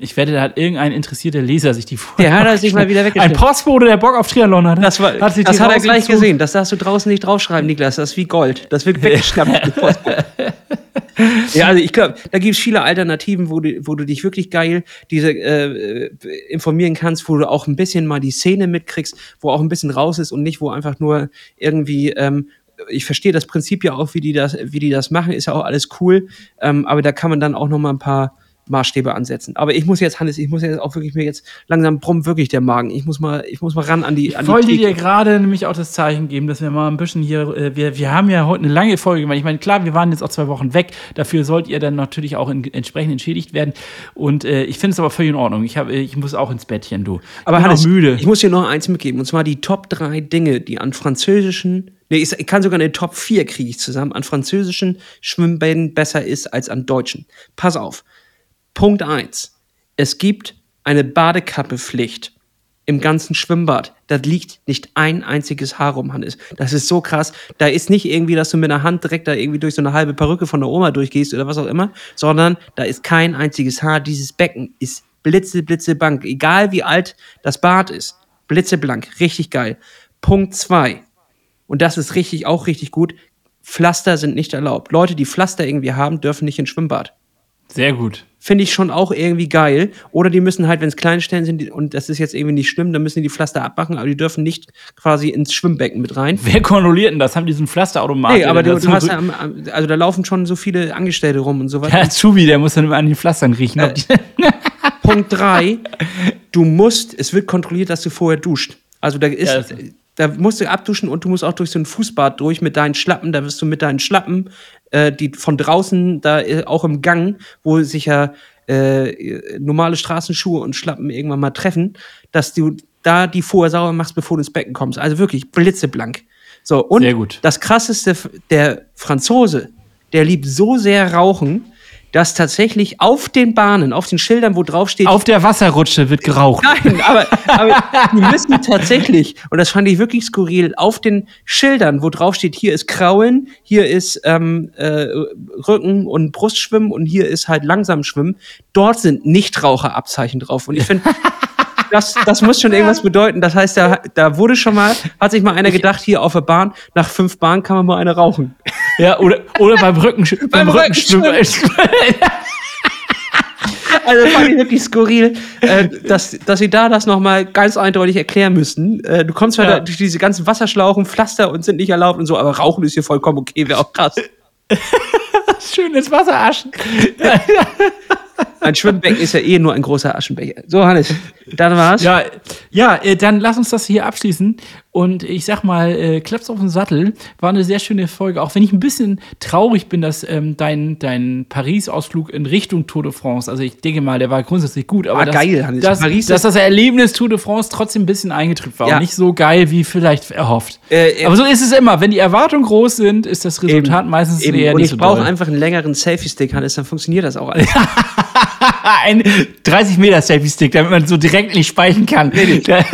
Ich wette, da hat irgendein interessierter Leser sich die vorher. Der hat er sich mal wieder weggeschnitten. Ein Postbote, der Bock auf Triathlon hat. Das, war, hat das hat er gleich gesehen. Das darfst du draußen nicht draufschreiben, Niklas. Das ist wie Gold. Das wird weggeschnappt. ja, also ich glaube, da gibt es viele Alternativen, wo du, wo du dich wirklich geil diese äh, informieren kannst, wo du auch ein bisschen mal die Szene mitkriegst, wo auch ein bisschen raus ist und nicht, wo einfach nur irgendwie ähm, ich verstehe das Prinzip ja auch, wie die das, wie die das machen, ist ja auch alles cool. Ähm, aber da kann man dann auch noch mal ein paar Maßstäbe ansetzen. Aber ich muss jetzt, Hannes, ich muss jetzt auch wirklich mir jetzt langsam brummt wirklich der Magen. Ich muss mal, ich muss mal ran an die. An ich wollte dir gerade nämlich auch das Zeichen geben, dass wir mal ein bisschen hier, äh, wir, wir haben ja heute eine lange Folge gemacht. Ich meine, klar, wir waren jetzt auch zwei Wochen weg. Dafür sollt ihr dann natürlich auch in, entsprechend entschädigt werden. Und äh, ich finde es aber völlig in Ordnung. Ich, hab, ich muss auch ins Bettchen, du. Aber ich Hannes, müde. ich muss dir noch eins mitgeben. Und zwar die Top 3 Dinge, die an französischen Nee, ich, ich kann sogar eine Top 4 kriege ich zusammen, an französischen Schwimmbäden besser ist als an deutschen. Pass auf. Punkt 1. Es gibt eine Badekappepflicht im ganzen Schwimmbad. Da liegt nicht ein einziges Haar rum, Hannes. Das ist so krass. Da ist nicht irgendwie, dass du mit der Hand direkt da irgendwie durch so eine halbe Perücke von der Oma durchgehst oder was auch immer, sondern da ist kein einziges Haar. Dieses Becken ist blitze, blitzeblank. Egal wie alt das Bad ist. Blitzeblank. Richtig geil. Punkt 2. Und das ist richtig, auch richtig gut. Pflaster sind nicht erlaubt. Leute, die Pflaster irgendwie haben, dürfen nicht ins Schwimmbad. Sehr gut. Finde ich schon auch irgendwie geil. Oder die müssen halt, wenn es kleine Stellen sind, und das ist jetzt irgendwie nicht schlimm, dann müssen die die Pflaster abmachen, aber die dürfen nicht quasi ins Schwimmbecken mit rein. Wer kontrolliert denn das? Haben die diesen Pflasterautomaten? Nee, aber du, du hast ja, also da laufen schon so viele Angestellte rum und so weiter. Der Zubi, der muss dann immer an den Pflastern riechen. Äh, Punkt 3, du musst, es wird kontrolliert, dass du vorher duscht. Also da ist, ja, da musst du abduschen und du musst auch durch so ein Fußbad durch mit deinen Schlappen. Da wirst du mit deinen Schlappen, äh, die von draußen, da äh, auch im Gang, wo sich ja äh, normale Straßenschuhe und Schlappen irgendwann mal treffen, dass du da die vorher sauber machst, bevor du ins Becken kommst. Also wirklich blitzeblank. So, und das krasseste, der Franzose, der liebt so sehr Rauchen, dass tatsächlich auf den Bahnen, auf den Schildern, wo drauf steht. Auf der Wasserrutsche wird geraucht. Nein, aber, aber die müssen tatsächlich, und das fand ich wirklich skurril, auf den Schildern, wo drauf steht, hier ist Krauen, hier ist ähm, äh, Rücken- und Brustschwimmen und hier ist halt langsam Schwimmen. Dort sind Nichtraucherabzeichen drauf. Und ich finde. das, das muss schon irgendwas bedeuten. Das heißt, da, da wurde schon mal, hat sich mal einer gedacht, hier auf der Bahn, nach fünf Bahnen kann man mal eine rauchen. Ja, oder, oder beim Rücken, beim, beim Rückenschwimmen. Also fand ich wirklich skurril, äh, dass, dass sie da das nochmal ganz eindeutig erklären müssten. Äh, du kommst zwar ja. durch diese ganzen Wasserschlauchen, Pflaster und sind nicht erlaubt und so, aber Rauchen ist hier vollkommen okay, wäre auch krass. Schönes Wasseraschen. Ein Schwimmbecken ist ja eh nur ein großer Aschenbecher. So, Hannes, dann war's. Ja, ja äh, dann lass uns das hier abschließen. Und ich sag mal, äh, Klaps auf den Sattel war eine sehr schöne Folge. Auch wenn ich ein bisschen traurig bin, dass ähm, dein, dein Paris-Ausflug in Richtung Tour de France, also ich denke mal, der war grundsätzlich gut, aber war dass, geil, Hannes. Dass, Paris dass das Erlebnis Tour de France trotzdem ein bisschen eingetrübt war ja. und nicht so geil wie vielleicht erhofft. Äh, äh, aber so ist es immer. Wenn die Erwartungen groß sind, ist das Resultat eben, meistens eben. eher und nicht so Und ich brauche einfach einen längeren Selfie-Stick, Hannes, dann funktioniert das auch alles. ein 30 Meter Selfie-Stick, damit man so direkt nicht speichern kann. Nee, nee.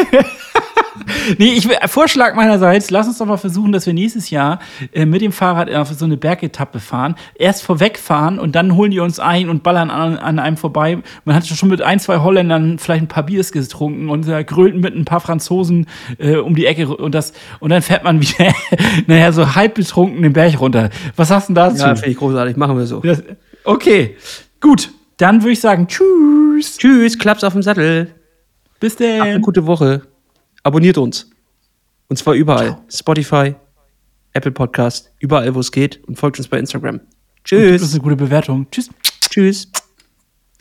nee, ich will, Vorschlag meinerseits, lass uns doch mal versuchen, dass wir nächstes Jahr äh, mit dem Fahrrad auf so eine Bergetappe fahren. Erst vorwegfahren und dann holen die uns ein und ballern an, an einem vorbei. Man hat schon mit ein, zwei Holländern vielleicht ein paar Biers getrunken und äh, grölten mit ein paar Franzosen äh, um die Ecke und das und dann fährt man wieder, naja, so halb betrunken den Berg runter. Was hast du denn dazu? Ja, finde ich großartig, machen wir so. Das, okay, gut. Dann würde ich sagen, tschüss. Tschüss, Klaps auf dem Sattel. Bis denn. Habt eine gute Woche. Abonniert uns. Und zwar überall. Ciao. Spotify, Apple Podcast, überall, wo es geht. Und folgt uns bei Instagram. Tschüss. Das ist eine gute Bewertung. Tschüss. Tschüss.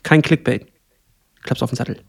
Kein Clickbait. Klaps auf den Sattel.